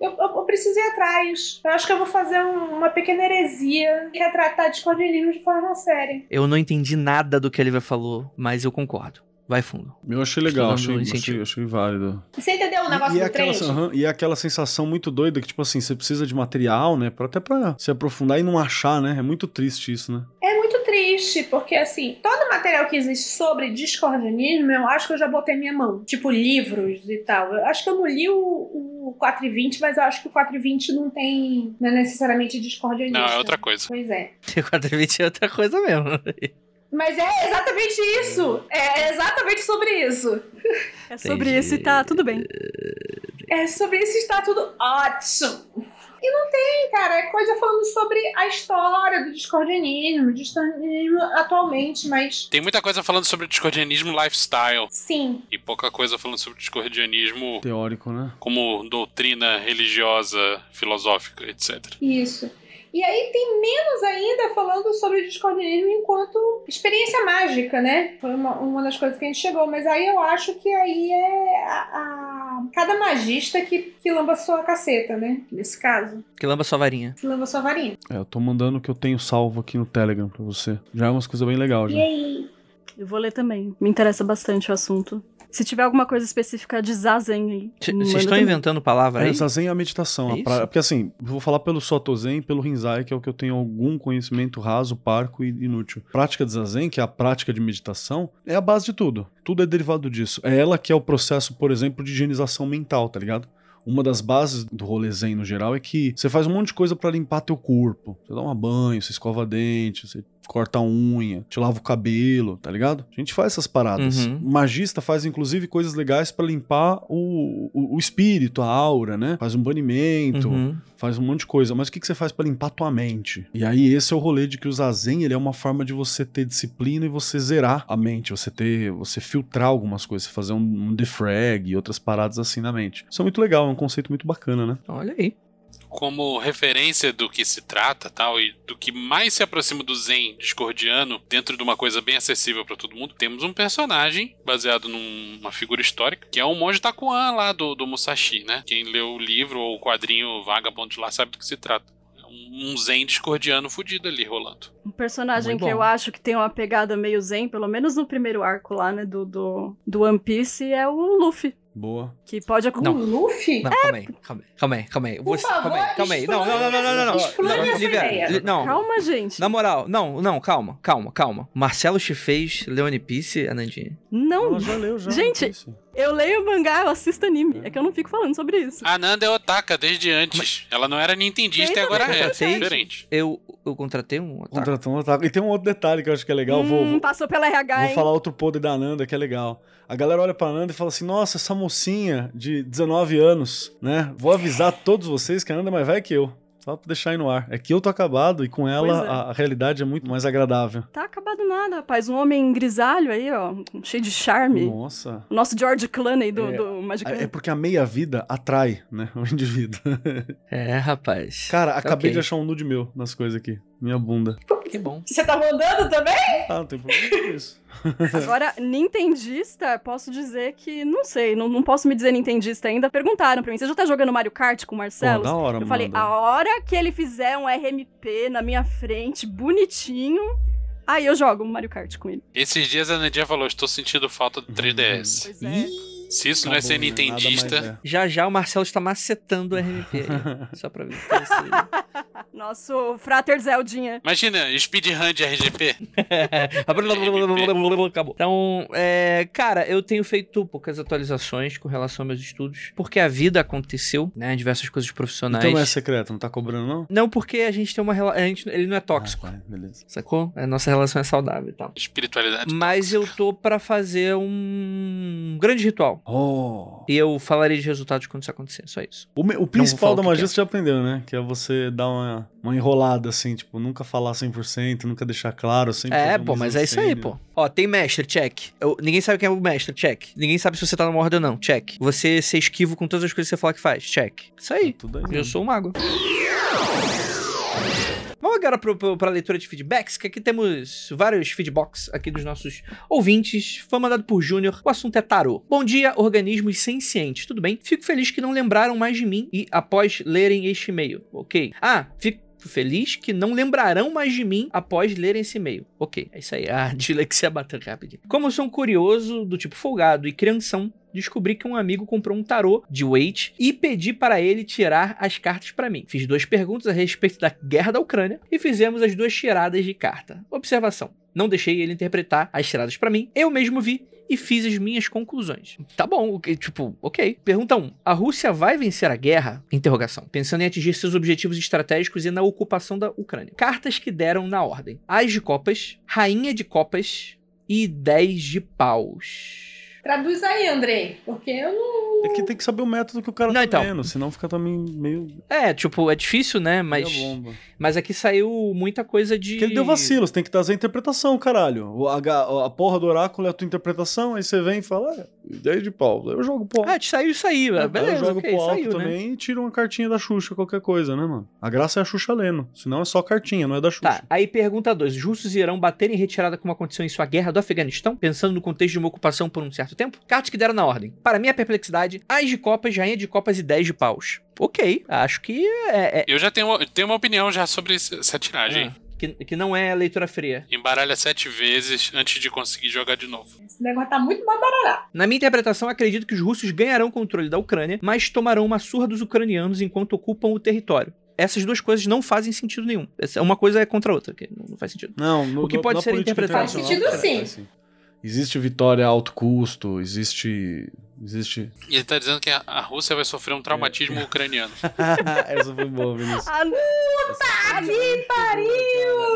eu, eu, eu preciso ir atrás. Eu acho que eu vou fazer um- uma pequena heresia que é tratar discordianismo de forma séria. Eu não entendi nada do que a Lívia falou, mas eu concordo. Vai fundo. Eu achei legal, achei, achei, achei válido. Você entendeu o negócio e, é do aquela, trend? aham, e aquela sensação muito doida que, tipo assim, você precisa de material, né? Pra, até pra se aprofundar e não achar, né? É muito triste isso, né? É triste, porque assim, todo o material que existe sobre discordianismo, eu acho que eu já botei minha mão. Tipo, livros e tal. Eu acho que eu não li o, o 420, mas eu acho que o 420 não tem. Não é necessariamente discordianismo. Não, é outra coisa. Pois é. (laughs) T420 é outra coisa mesmo. Mas é exatamente isso! É exatamente sobre isso. É sobre Entendi. isso e tá tudo bem. (laughs) É sobre isso está tudo ótimo. E não tem, cara, é coisa falando sobre a história do discordianismo, do discordianismo atualmente, mas Tem muita coisa falando sobre discordianismo lifestyle sim, e pouca coisa falando sobre discordianismo Teórico, né? como doutrina religiosa, filosófica, etc. Isso. E aí tem menos ainda falando sobre o discordianismo enquanto experiência mágica, né? Foi uma, uma das coisas que a gente chegou. Mas aí eu acho que aí é a, a- cada magista que, que lamba sua caceta, né? Nesse caso. Que lamba sua varinha. Que lamba sua varinha. É, eu tô mandando o que eu tenho salvo aqui no Telegram pra você. Já é umas coisas bem legais, E já. aí? Eu vou ler também. Me interessa bastante o assunto. Se tiver alguma coisa específica de Zazen aí. Vocês estão também. inventando palavra aí? É, Zazen é a meditação. É a pra- Porque assim, eu vou falar pelo Soto Zen e pelo Rinzai, que é o que eu tenho algum conhecimento raso, parco e inútil. Prática de Zazen, que é a prática de meditação, é a base de tudo. Tudo é derivado disso. É ela que é o processo, por exemplo, de higienização mental, tá ligado? Uma das bases do rolê zen no geral é que você faz um monte de coisa pra limpar teu corpo. Você dá um banho, você escova dente, você corta a unha, te lava o cabelo, tá ligado? A gente faz essas paradas. Uhum. O magista faz inclusive coisas legais pra limpar o, o, o espírito, a aura, né? Faz um banimento, Uhum. faz um monte de coisa. Mas o que, que você faz pra limpar tua mente? E aí esse é o rolê de que o zazen ele é uma forma de você ter disciplina e você zerar a mente, você ter, você filtrar algumas coisas, fazer um, um defrag e outras paradas assim na mente. Isso é muito legal, é um conceito muito bacana, né? Olha aí. Como referência do que se trata tal e do que mais se aproxima do Zen discordiano dentro de uma coisa bem acessível pra todo mundo, temos um personagem baseado numa figura histórica que é o monge Takuan lá do, do Musashi, né? Quem leu o livro ou o quadrinho Vagabond lá sabe do que se trata. É Um Zen discordiano fudido ali rolando. Um personagem que eu acho que tem uma pegada meio zen, pelo menos no primeiro arco lá, né, do, do, do One Piece, é o Luffy. Boa. Que pode O acumular. Luffy? Não, calma aí, calma aí, calma aí, calma aí. Por Você, favor, calma aí, calma aí. Não, não, não, não, não, não, não. explane Não, essa ideia. Não. Calma, gente. Na moral, não, não, calma, calma, calma. Marcelo te fez Leone Piece, Anandinha? Não, Ela já leu, já. Gente. Eu leio mangá, eu assisto anime. É que eu não fico falando sobre isso. A Nanda é otaka desde antes. Ela não era nintendista e agora é. Contratei. Diferente. Eu, eu contratei um ataque. Contratou um ataque. E tem um outro detalhe que eu acho que é legal. vou, Hum, vou, passou pela RH, vou hein? falar outro podre da Nanda que é legal. A galera olha pra Nanda e fala assim: Nossa, essa mocinha de 19 anos, né? Vou avisar todos vocês que a Nanda é mais velha que eu. Só pra deixar aí no ar. É que eu tô acabado e com ela é. a, a realidade é muito mais agradável. Tá acabado nada, rapaz. Um homem grisalho aí, ó. Cheio de charme. Nossa. O nosso George Clooney do, É, do Magic É é porque a meia-vida atrai, né? O indivíduo. É, rapaz. Cara, acabei Ok. de achar um nude meu nas coisas aqui. Minha bunda. Que bom. Você tá mandando também? Ah, não tem problema com isso. (laughs) Agora, nintendista, posso dizer que, não sei, não, não posso me dizer nintendista ainda. Perguntaram pra mim, você já tá jogando Mario Kart com o Pô, Marcelo? da hora, Eu falei, Amanda. a hora que ele fizer um RMP na minha frente, bonitinho, aí eu jogo Mario Kart com ele. Esses dias a Nandinha falou: Estou sentindo falta do 3DS. Pois é. Se isso não é ser né? Nintendista. é. Já já o Marcelo está macetando o RMP aí. (laughs) Só pra ver. (laughs) Nosso Frater Zeldinha. Imagina, speedrun de RGP. (laughs) Acabou. Então, é, cara, eu tenho feito poucas atualizações com relação aos meus estudos, porque a vida aconteceu, né? Diversas coisas profissionais. Então não é secreto, não tá cobrando, não? Não, porque a gente tem uma relação. Ele não é tóxico. Ah, tá, beleza. Sacou? A nossa relação é saudável e tal. Espiritualidade. Mas eu tô pra fazer um grande ritual. Oh. E eu falarei de resultados quando isso acontecer. Só isso. O, me- o principal da magia que é. você já aprendeu, né? Que é você dar uma, uma enrolada, assim, tipo, nunca falar 100%, nunca deixar claro, sempre É, pô, mas é isso aí, pô. Ó, tem mestre, check. Eu- ninguém sabe quem é o mestre, check. Ninguém sabe se você tá numa ordem ou não, check. Você ser esquivo com todas as coisas que você fala que faz, check. Isso aí. Tá Tudo aí. Eu mesmo. sou um mago. Vamos agora pro, pra leitura de feedbacks, que aqui temos vários feedbacks aqui dos nossos ouvintes. Foi mandado por Júnior. O assunto é tarô. Bom dia, organismos sencientes. Tudo bem? Fico feliz que não lembraram mais de mim e após lerem este e-mail. Ok. Ah, fico feliz que não lembrarão mais de mim após lerem esse e-mail. Ok, é isso aí. A (laughs) dislexia bateu rapidinho. Como eu sou um curioso do tipo folgado e crianção, descobri que um amigo comprou um tarô de Wait e pedi para ele tirar as cartas para mim. Fiz duas perguntas a respeito da guerra da Ucrânia e fizemos as duas tiradas de carta. Observação: não deixei ele interpretar as tiradas para mim, eu mesmo vi e fiz as minhas conclusões. Tá bom, tipo, ok. Pergunta 1. A Rússia vai vencer a guerra? Interrogação. Pensando em atingir seus objetivos estratégicos e na ocupação da Ucrânia. Cartas que deram na ordem. As de copas, rainha de copas e 10 de paus. Traduz aí, Andrei, porque eu não. É que tem que saber o método que o cara Não, tá então. lendo, senão fica também meio. É, tipo, é difícil, né? Mas, mas aqui saiu muita coisa de. Porque ele deu vacilo, você tem que trazer a interpretação, caralho. O- A, a porra do oráculo é a tua interpretação, aí você vem e fala, é, 10 de pau. Eu jogo pau. Ah, te saiu isso aí, Aí beleza, eu jogo ok, pro alto saiu, né? também e tiro uma cartinha da Xuxa, qualquer coisa, né, mano? A graça é a Xuxa lendo. Senão é só cartinha, não é da Xuxa. Tá, aí pergunta 2. Os russos irão bater em retirada como aconteceu em sua guerra do Afeganistão, pensando no contexto de uma ocupação por um certo tempo? Cartas que deram na ordem. Para minha perplexidade, as de copas, rainha de copas e 10 de paus. Ok, acho que é... é- Eu já tenho, tenho uma opinião já sobre essa tiragem. Ah. que, que não é leitura fria. Embaralha sete vezes antes de conseguir jogar de novo. Esse negócio tá muito mais baralhado. Na minha interpretação, acredito que os russos ganharão controle da Ucrânia, mas tomarão uma surra dos ucranianos enquanto ocupam o território. Essas duas coisas não fazem sentido nenhum. Uma coisa é contra a outra, que não faz sentido. Não, no, O que no- pode na ser interpretado- Faz sentido, faz Existe vitória a alto custo, existe. Existe. E ele tá dizendo que a, a Rússia vai sofrer um traumatismo ucraniano. (laughs) Essa foi boa, Vinícius. Ah, (laughs) Puta que pariu!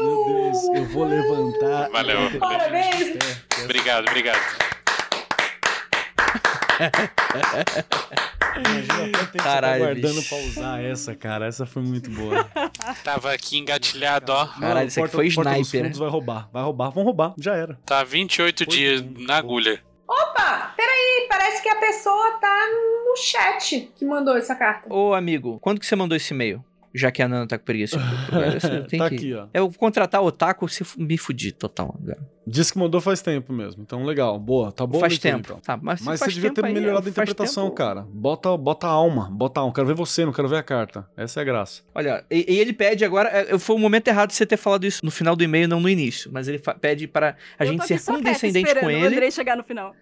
Meu Deus, eu vou levantar. Valeu, valeu. Parabéns! Obrigado, obrigado. (laughs) Tá Caralho, guardando bicho. pra usar essa, cara. Essa foi muito boa. (laughs) Tava aqui engatilhado, ó. Caralho, isso aqui foi sniper. vai roubar. Vai roubar, vão roubar. Já era. Tá 28 Foi dias muito na bom. agulha. Opa, peraí, parece que a pessoa tá no chat que mandou essa carta. Ô, amigo, quando que você mandou esse e-mail? Já que a Nana tá com preguiça. Eu (laughs) tenho tá que- aqui, ó. Eu vou contratar o Otaku se me fudir total. Disse que mandou faz tempo mesmo. Então, legal. Boa. Tá boa a faz tempo. então. Tá, mas Mas você devia ter aí, melhorado a faz interpretação, tempo- cara. Bota, bota a alma, bota a alma. Quero ver você, não quero ver a carta. Essa é a graça. Olha, e, e ele pede agora. é, Foi o momento errado de você ter falado isso no final do e-mail, não no início. Mas ele pede para a eu gente ser condescendente com ele. Andrei chegar no final.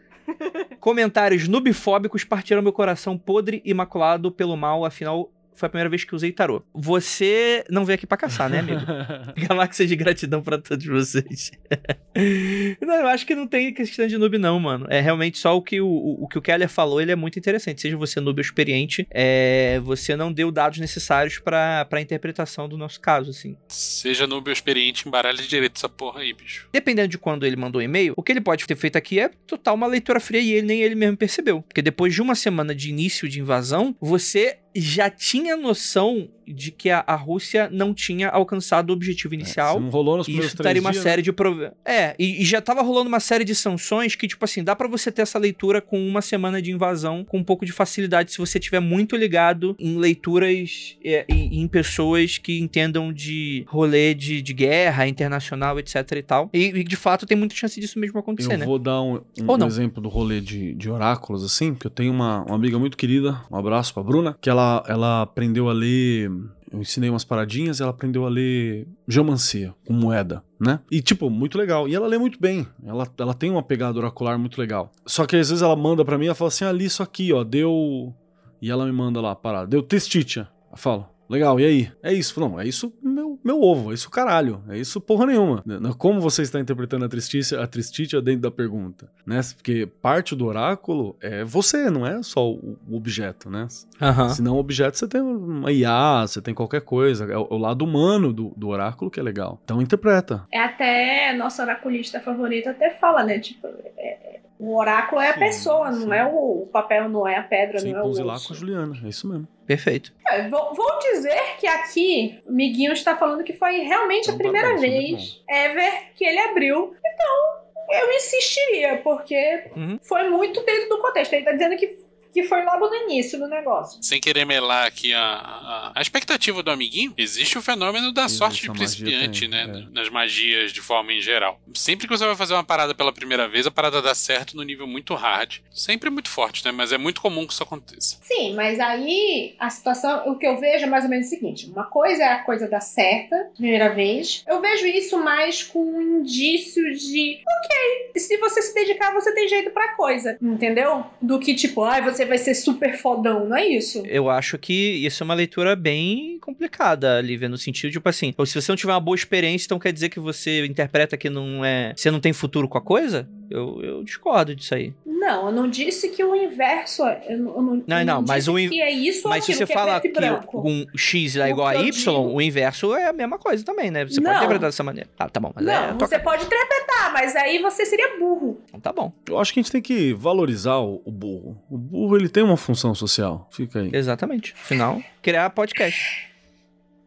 Comentários nubifóbicos partiram meu coração podre e maculado pelo mal, afinal. Foi a primeira vez que usei tarô. Você não veio aqui pra caçar, né, amigo? (laughs) Galáxia de gratidão pra todos vocês. (laughs) não, eu acho que não tem questão de noob, não, mano. É realmente só o que o, o, o que o Keller falou, ele é muito interessante. Seja você noob ou experiente, é, você não deu dados necessários pra, pra interpretação do nosso caso, assim. Seja noob experiente, embaralha direito essa porra aí, bicho. Dependendo de quando ele mandou o e-mail, o que ele pode ter feito aqui é total uma leitura fria e ele nem ele mesmo percebeu. Porque depois de uma semana de início de invasão, você já tinha noção de que a, a Rússia não tinha alcançado o objetivo inicial. Se não rolou nos primeiros isso estaria uma dias, série de prov... É, e, e já tava rolando uma série de sanções que, tipo assim, dá pra você ter essa leitura com uma semana de invasão com um pouco de facilidade se você tiver muito ligado em leituras é, e, em pessoas que entendam de rolê de, de guerra internacional, etc e tal. E, e, de fato tem muita chance disso mesmo acontecer, Eu né? vou dar um, um- exemplo do rolê de, de oráculos, assim, porque eu tenho uma, uma amiga muito querida, um abraço pra Bruna, que ela, ela aprendeu a ler. Eu ensinei umas paradinhas ela aprendeu a ler geomancia, com moeda, né? E, tipo, muito legal. E ela lê muito bem. Ela, ela tem uma pegada oracular muito legal. Só que às vezes ela manda pra mim, ela fala assim: ah, li isso aqui, ó, deu. E ela me manda lá, parada, deu testitia. Eu falo, legal, e aí? É isso. Não, é isso meu, meu ovo, é isso caralho, é isso porra nenhuma. Né? Como você está interpretando a tristícia, a tristícia dentro da pergunta, né? Porque parte do oráculo é você, não é só o, objeto, né? Aham. Se não objeto, você tem uma IA, você tem qualquer coisa. É o, o lado humano do, do oráculo que é legal. Então interpreta. É até nossa oraculista favorita até fala, né? Tipo, é- é- o oráculo é a Sim, pessoa, sim. não é o, o papel, não é a pedra, Sem não é o osso. com a Juliana, é isso mesmo. Perfeito. É, vou, vou dizer que aqui o Miguinho está falando que foi realmente a Então tá primeira é vez ever que ele abriu. Então, eu insistiria, porque Uhum. foi muito dentro do contexto. Ele está dizendo que, que foi logo no início do negócio. Sem querer melar aqui a, a, a expectativa do amiguinho, existe o fenômeno da Existe, sorte de principiante, tem, né? é. Nas magias de forma em geral. Sempre que você vai fazer uma parada pela primeira vez, a parada dá certo no nível muito hard. Sempre muito forte, né? Mas é muito comum que isso aconteça. Sim, mas aí a situação, o que eu vejo é mais ou menos o seguinte: uma coisa é a coisa dar certa, primeira vez. Eu vejo isso mais com um indício de, ok, se você se dedicar, você tem jeito pra coisa, entendeu? Do que tipo, ai, você vai ser super fodão, não é isso? Eu acho que isso é uma leitura bem complicada, Lívia, no sentido, tipo assim, se você não tiver uma boa experiência, então quer dizer que você interpreta que não é. Você não tem futuro com a coisa? Eu, eu discordo disso aí. Não, eu não disse que o inverso. é- Eu não, eu não, Não, mas o in- que é isso Mas se você que é falar preto que um X é O igual a Y, digo- o inverso é a mesma coisa também, né? Você pode Não. interpretar dessa maneira. Ah, tá bom, mas Não, é. você pode interpretar, mas aí você seria burro. Então tá bom, Eu acho que a gente tem que valorizar o, o burro. O burro, ele tem uma função social. Fica aí. exatamente. Afinal, criar podcast.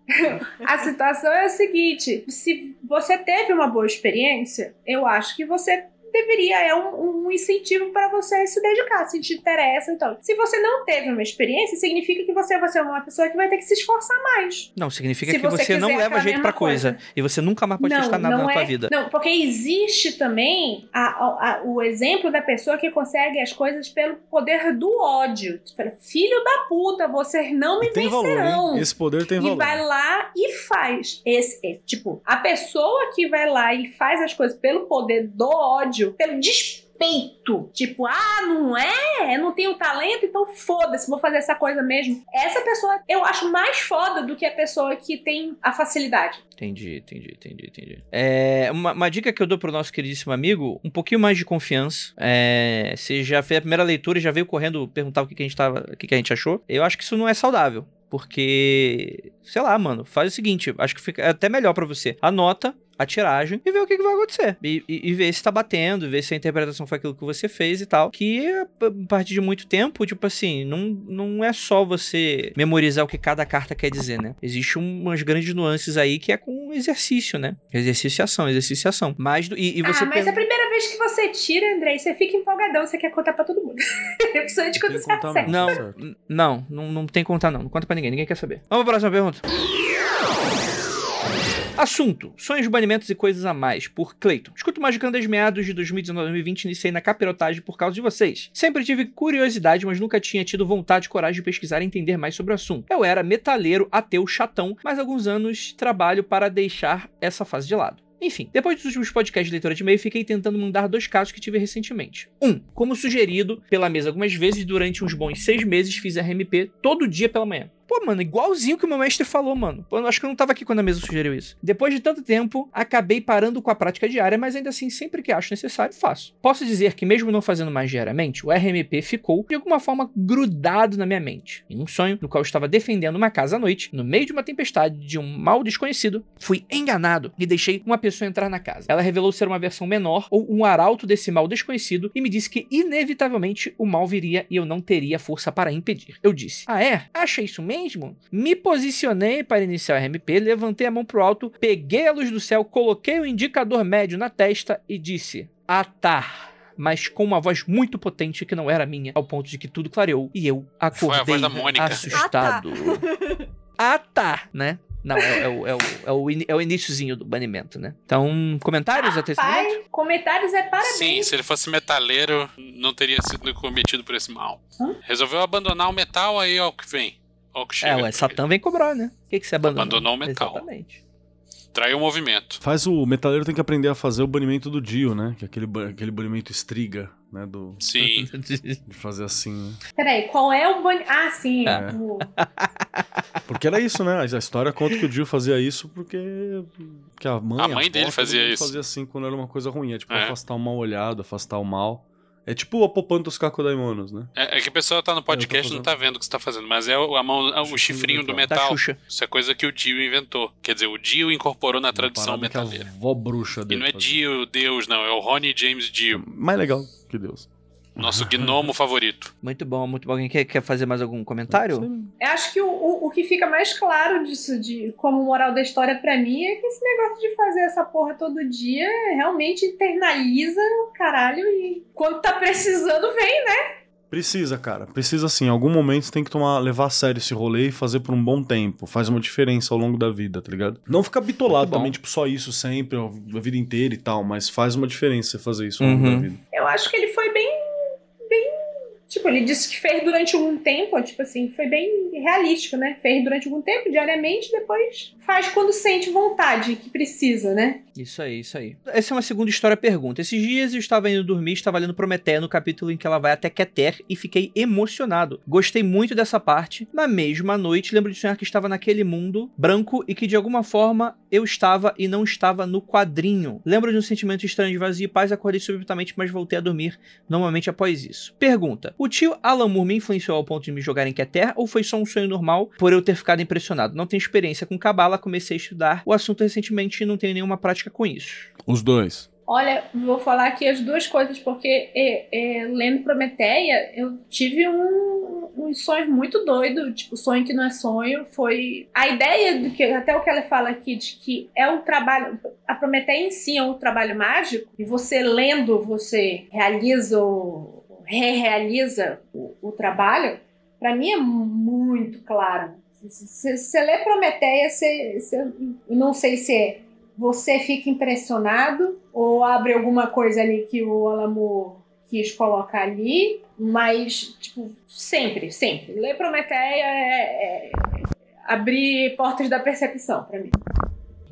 (laughs) A situação é a seguinte: se você teve uma boa experiência, eu acho que você deveria, é um, um incentivo para você se dedicar, se te interessa. Então, se você não teve uma experiência, significa que você vai ser uma pessoa que vai ter que se esforçar mais. Não, significa Se que você você, não leva jeito pra mesma coisa. coisa. E você nunca mais pode testar nada na tua é, vida. Não, porque existe também a- a- a- o exemplo da pessoa que consegue as coisas pelo poder do ódio. Filho da puta, vocês não me Tem valor, vencerão. hein? Esse poder tem e valor. vai lá e faz. Esse, é, tipo, a pessoa que vai lá e faz as coisas pelo poder do ódio, pelo despeito, tipo, ah, não é? Eu não tenho talento, então foda-se, vou fazer essa coisa mesmo. Essa pessoa eu acho mais foda do que a pessoa que tem a facilidade. Entendi, entendi, entendi, entendi. É, uma, uma dica que eu dou pro nosso queridíssimo amigo, um pouquinho mais de confiança. É, você já fez a primeira leitura e já veio correndo perguntar o que, que a gente tava. O que, que a gente achou. Eu acho que isso não é saudável. Porque, sei lá, mano, faz o seguinte, acho que fica até melhor pra você. Anota a tiragem e vê o que, que vai acontecer. E, e, e ver se tá batendo, ver se a interpretação foi aquilo que você fez e tal. Que a partir de muito tempo, tipo assim, não, não é só você memorizar o que cada carta quer dizer, né? Existe um- umas grandes nuances aí que é com exercício, né? Exercício e ação, exercício e ação. Mas, do- e, e você ah, mas pensa- a primeira vez que você tira, Andrei, você fica empolgadão, você quer contar pra todo mundo. (laughs) Principalmente quando Tem que você contar acerta. Não, Certo. n- não, não, não tem que contar não. Não conta pra ninguém, ninguém quer saber. Vamos pra próxima pergunta. Assunto: Sonhos, banimentos e coisas a mais, por Cleiton. Escuto Magicando desde meados de 2019 2020 iniciei na capirotagem por causa de vocês. Sempre tive curiosidade, mas nunca tinha tido vontade e coragem de pesquisar e entender mais sobre o assunto. Eu era metaleiro, ateu, chatão, mas alguns anos trabalho para deixar essa fase de lado. Enfim, depois dos últimos podcasts de leitura de e-mail, fiquei tentando mandar dois casos que tive recentemente. Um, como sugerido pela mesa algumas vezes, durante uns bons seis meses fiz RMP todo dia pela manhã. Pô, mano, igualzinho que o meu mestre falou, mano. Eu acho que eu não tava aqui quando a mesa sugeriu isso. Depois de tanto tempo, acabei parando com a prática diária, mas ainda assim, sempre que acho necessário, faço. Posso dizer que, mesmo não fazendo mais diariamente, o RMP ficou, de alguma forma, grudado na minha mente. Em um sonho, no qual eu estava defendendo uma casa à noite, no meio de uma tempestade de um mal desconhecido, fui enganado e deixei uma pessoa entrar na casa. Ela revelou ser uma versão menor ou um arauto desse mal desconhecido e me disse que, inevitavelmente, o mal viria e eu não teria força para impedir. Eu disse: Ah, é? Acha isso mesmo? Me posicionei para iniciar o RMP, levantei a mão pro alto, peguei a luz do céu, coloquei o indicador médio na testa e disse: Ah, tá. Mas com uma voz muito potente que não era minha, ao ponto de que tudo clareou e eu Foi a acordei voz da Mônica. assustado. (laughs) Ah, tá, né? Não, é, é o, é, o, é, o, é o iniciozinho do banimento, né? Então, comentários até esse momento? Pai, comentários é parabéns. Sim, se ele fosse metaleiro, não teria sido cometido por esse mal. Hã? Resolveu abandonar o metal, aí ó o que vem. Ó o que É, ué, Satã vem cobrar, né? O que, que você abandonou? Abandonou o metal. Exatamente. Traiu o movimento. Faz o metaleiro tem que aprender a fazer o banimento do Dio, né? Que é aquele, aquele banimento estriga, né? Do, Sim. (laughs) de fazer assim, né? Peraí, qual é o ban... Ah, sim. É. o- Porque era isso, né? A história conta que o Dio fazia isso porque que a mãe, A mãe dele avó, fazia isso. fazia assim quando era uma coisa ruim. É tipo É. afastar o mal olhado, afastar o mal. É tipo a Popantos Kakodaimonos, né? É, é que a pessoa tá no podcast e não tá vendo o que você tá fazendo, mas é o, a mão, o Chifrinho do metal. Xuxa. Isso é coisa que o Dio inventou. Quer dizer, o Dio incorporou na tradição que a metaleira. vó bruxa E dele não é fazia. Dio, Deus, não. É o Ronnie James Dio. Mais legal que Deus. Nosso gnomo favorito. Muito bom, muito bom. Alguém quer, quer fazer mais algum comentário? Eu acho que o, o, o que fica mais claro disso, de como moral da história pra mim, é que esse negócio de fazer essa porra todo dia realmente internaliza o caralho e quando tá precisando, vem, né? Precisa, cara. Precisa sim. Em algum momento você tem que tomar, levar a sério esse rolê e fazer por um bom tempo. Faz uma diferença ao longo da vida, tá ligado? Não ficar bitolado também, tipo, só isso sempre, a vida inteira e tal, mas faz uma diferença você fazer isso ao longo Uhum. da vida. Eu acho que ele foi bem. Tipo, ele disse que fez durante algum tempo, tipo assim, foi bem realístico, né? Fez durante algum tempo, diariamente, depois faz quando sente vontade, que precisa, né? Isso aí, isso aí. Essa é uma segunda história pergunta. Esses dias eu estava indo dormir, estava lendo Prometeia no capítulo em que ela vai até Keter e fiquei emocionado. Gostei muito dessa parte. Na mesma noite, lembro de sonhar que estava naquele mundo branco e que de alguma forma eu estava e não estava no quadrinho. Lembro de um sentimento estranho de vazio e paz, acordei subitamente, mas voltei a dormir normalmente após isso. Pergunta: O tio Alan Moore me influenciou ao ponto de me jogar em Keter ou foi só um sonho normal por eu ter ficado impressionado? Não tenho experiência com Cabala, comecei a estudar o assunto recentemente e não tenho nenhuma prática com isso. Os dois. Olha, vou falar aqui as duas coisas, porque é, é, lendo Prometeia, eu tive um, um sonho muito doido, tipo, sonho que não é sonho, foi a ideia do que, até o que ela fala aqui, de que é um trabalho, a Prometeia em si é um trabalho mágico, e você lendo, você realiza ou re-realiza o, o trabalho, para mim é muito claro. Você lê Prometeia, você, não sei se é você fica impressionado ou abre alguma coisa ali que o Alamo quis colocar ali, mas, tipo, sempre, sempre. Ler Prometeia é, é abrir portas da percepção para mim.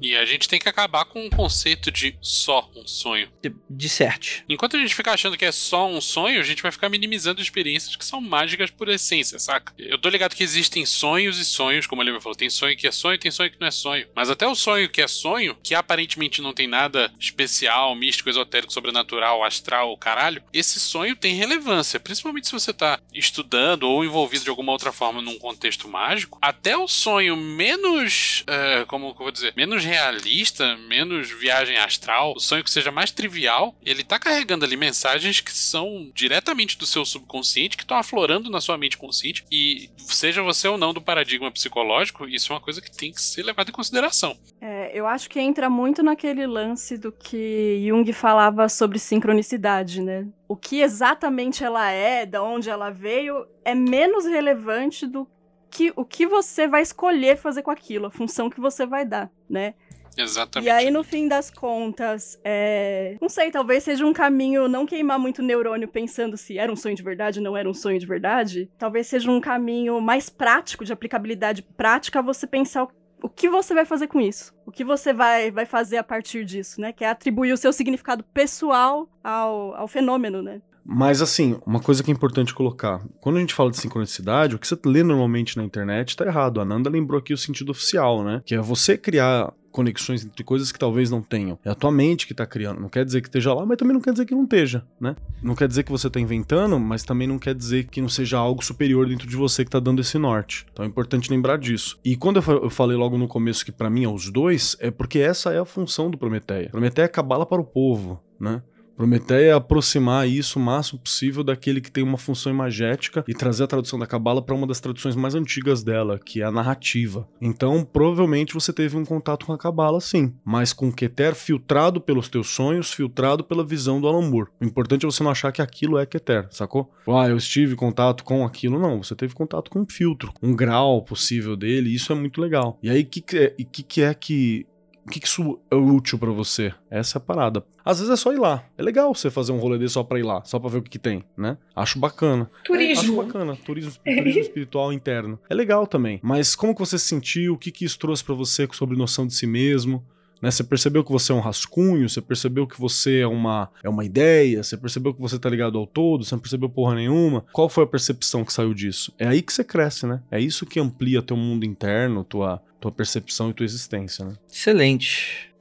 E a gente tem que acabar com o conceito de só um sonho. De, de certo. Enquanto a gente ficar achando que é só um sonho, a gente vai ficar minimizando experiências que são mágicas por essência, saca? Eu tô ligado que existem sonhos e sonhos, como a Lívia falou, tem sonho que é sonho, tem sonho que não é sonho. Mas até o sonho que é sonho, que aparentemente não tem nada especial, místico, esotérico, sobrenatural, astral, caralho, esse sonho tem relevância, principalmente se você tá estudando ou envolvido de alguma outra forma num contexto mágico. Até o sonho menos, é, como eu vou dizer, menos realista, menos viagem astral, o sonho que seja mais trivial, ele tá carregando ali mensagens que são diretamente do seu subconsciente, que estão aflorando na sua mente consciente. E seja você ou não do paradigma psicológico, isso é uma coisa que tem que ser levada em consideração. É, eu acho que entra muito naquele lance do que Jung falava sobre sincronicidade, né? O que exatamente ela é, da onde ela veio, é menos relevante do que, o que você vai escolher fazer com aquilo, a função que você vai dar, né? Exatamente. E aí, no fim das contas, é... não sei, talvez seja um caminho não queimar muito neurônio pensando se era um sonho de verdade ou não era um sonho de verdade. Talvez seja um caminho mais prático, de aplicabilidade prática, você pensar o que você vai fazer com isso? O que você vai, vai fazer a partir disso, né? Que é atribuir o seu significado pessoal ao, ao fenômeno, né? Mas assim, uma coisa que é importante colocar: quando a gente fala de sincronicidade, o que você lê normalmente na internet tá errado. A Nanda lembrou aqui o sentido oficial, né? Que é você criar conexões entre coisas que talvez não tenham. É a tua mente que tá criando. Não quer dizer que esteja lá, mas também não quer dizer que não esteja, né? Não quer dizer que você tá inventando, mas também não quer dizer que não seja algo superior dentro de você que tá dando esse norte. Então é importante lembrar disso. E quando eu falei logo no começo que para mim é os dois, é porque essa é a função do Prometeia. Prometeia é cabala para o povo, né? Prometeia é aproximar isso o máximo possível daquele que tem uma função imagética e trazer a tradução da Cabala para uma das traduções mais antigas dela, que é a narrativa. Então, provavelmente você teve um contato com a Cabala, sim, mas com o Keter filtrado pelos teus sonhos, filtrado pela visão do Alambur. O importante é você não achar que aquilo é Keter, sacou? Ah, eu estive em contato com aquilo. Não, você teve contato com um filtro, um grau possível dele, isso é muito legal. E aí, o que, que, é, que, que é que o que, que isso é útil para você? Essa é a parada. Às vezes é só ir lá. É legal você fazer um rolê desse só pra ir lá, só pra ver o que, que tem, né? Acho bacana. Turismo. É, acho bacana. Turismo, (laughs) turismo espiritual interno. É legal também. Mas como que você se sentiu? O que, que isso trouxe para você sobre noção de si mesmo? Né? Você percebeu que você é um rascunho, você percebeu que você é uma, é uma ideia, você percebeu que você tá ligado ao todo, você não percebeu porra nenhuma. Qual foi a percepção que saiu disso? É aí que você cresce, né? É isso que amplia teu mundo interno, tua, tua percepção e tua existência, né? Excelente.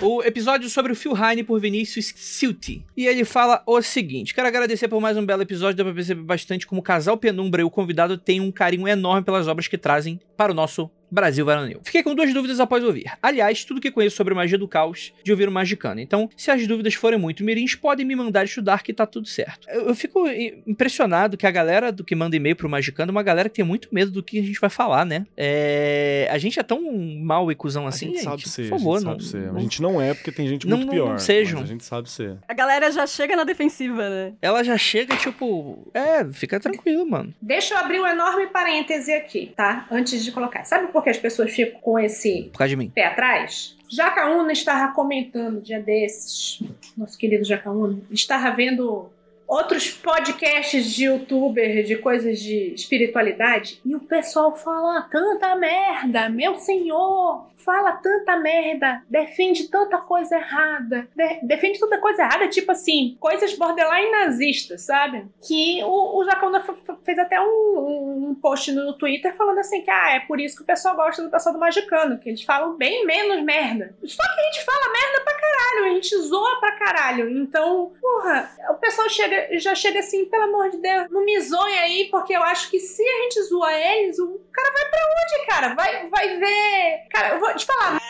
O episódio sobre o Phil Heine por Vinícius Silti. E ele fala o seguinte: Quero agradecer por mais um belo episódio. Deu pra perceber bastante como o casal Penumbra e o convidado têm um carinho enorme pelas obras que trazem para o nosso Brasil Varonil. Fiquei com duas dúvidas após ouvir. Aliás, tudo que conheço sobre magia do caos de ouvir o Magicano. Então, se as dúvidas forem muito mirins, podem me mandar estudar que tá tudo certo. Eu, eu fico impressionado que a galera do que manda e-mail pro Magicano é uma galera que tem muito medo do que a gente vai falar, né? É... A gente é tão mal e cuzão assim, a gente. gente sabe ser, por favor, a gente não, sabe ser. não- A gente não é porque tem gente Não- muito não- pior. não sejam. Mas a gente sabe ser. A galera já chega na defensiva, né? Ela já chega, tipo, é, fica tranquilo, mano. Deixa eu abrir um enorme parêntese aqui, tá? Antes de colocar. Sabe por que as pessoas ficam com esse pé atrás? Jacaúna estava comentando dia desses, nosso querido Jacaúna, estava vendo outros podcasts de youtuber de coisas de espiritualidade e o pessoal fala tanta merda, meu senhor, fala tanta merda, defende tanta coisa errada, de- defende tanta coisa errada, tipo assim, coisas borderline nazistas, sabe? Que o, o fez até um, um post no Twitter falando assim que ah, é por isso que o pessoal gosta do pessoal do Magicano, que eles falam bem menos merda. Só que a gente fala merda pra caralho, a gente zoa pra caralho. Então, porra, o pessoal chega, já chega assim, pelo amor de Deus, não me zoe aí, porque eu acho que se a gente zoa eles, o cara vai pra onde, cara? Vai, vai ver. Cara, eu vou te falar.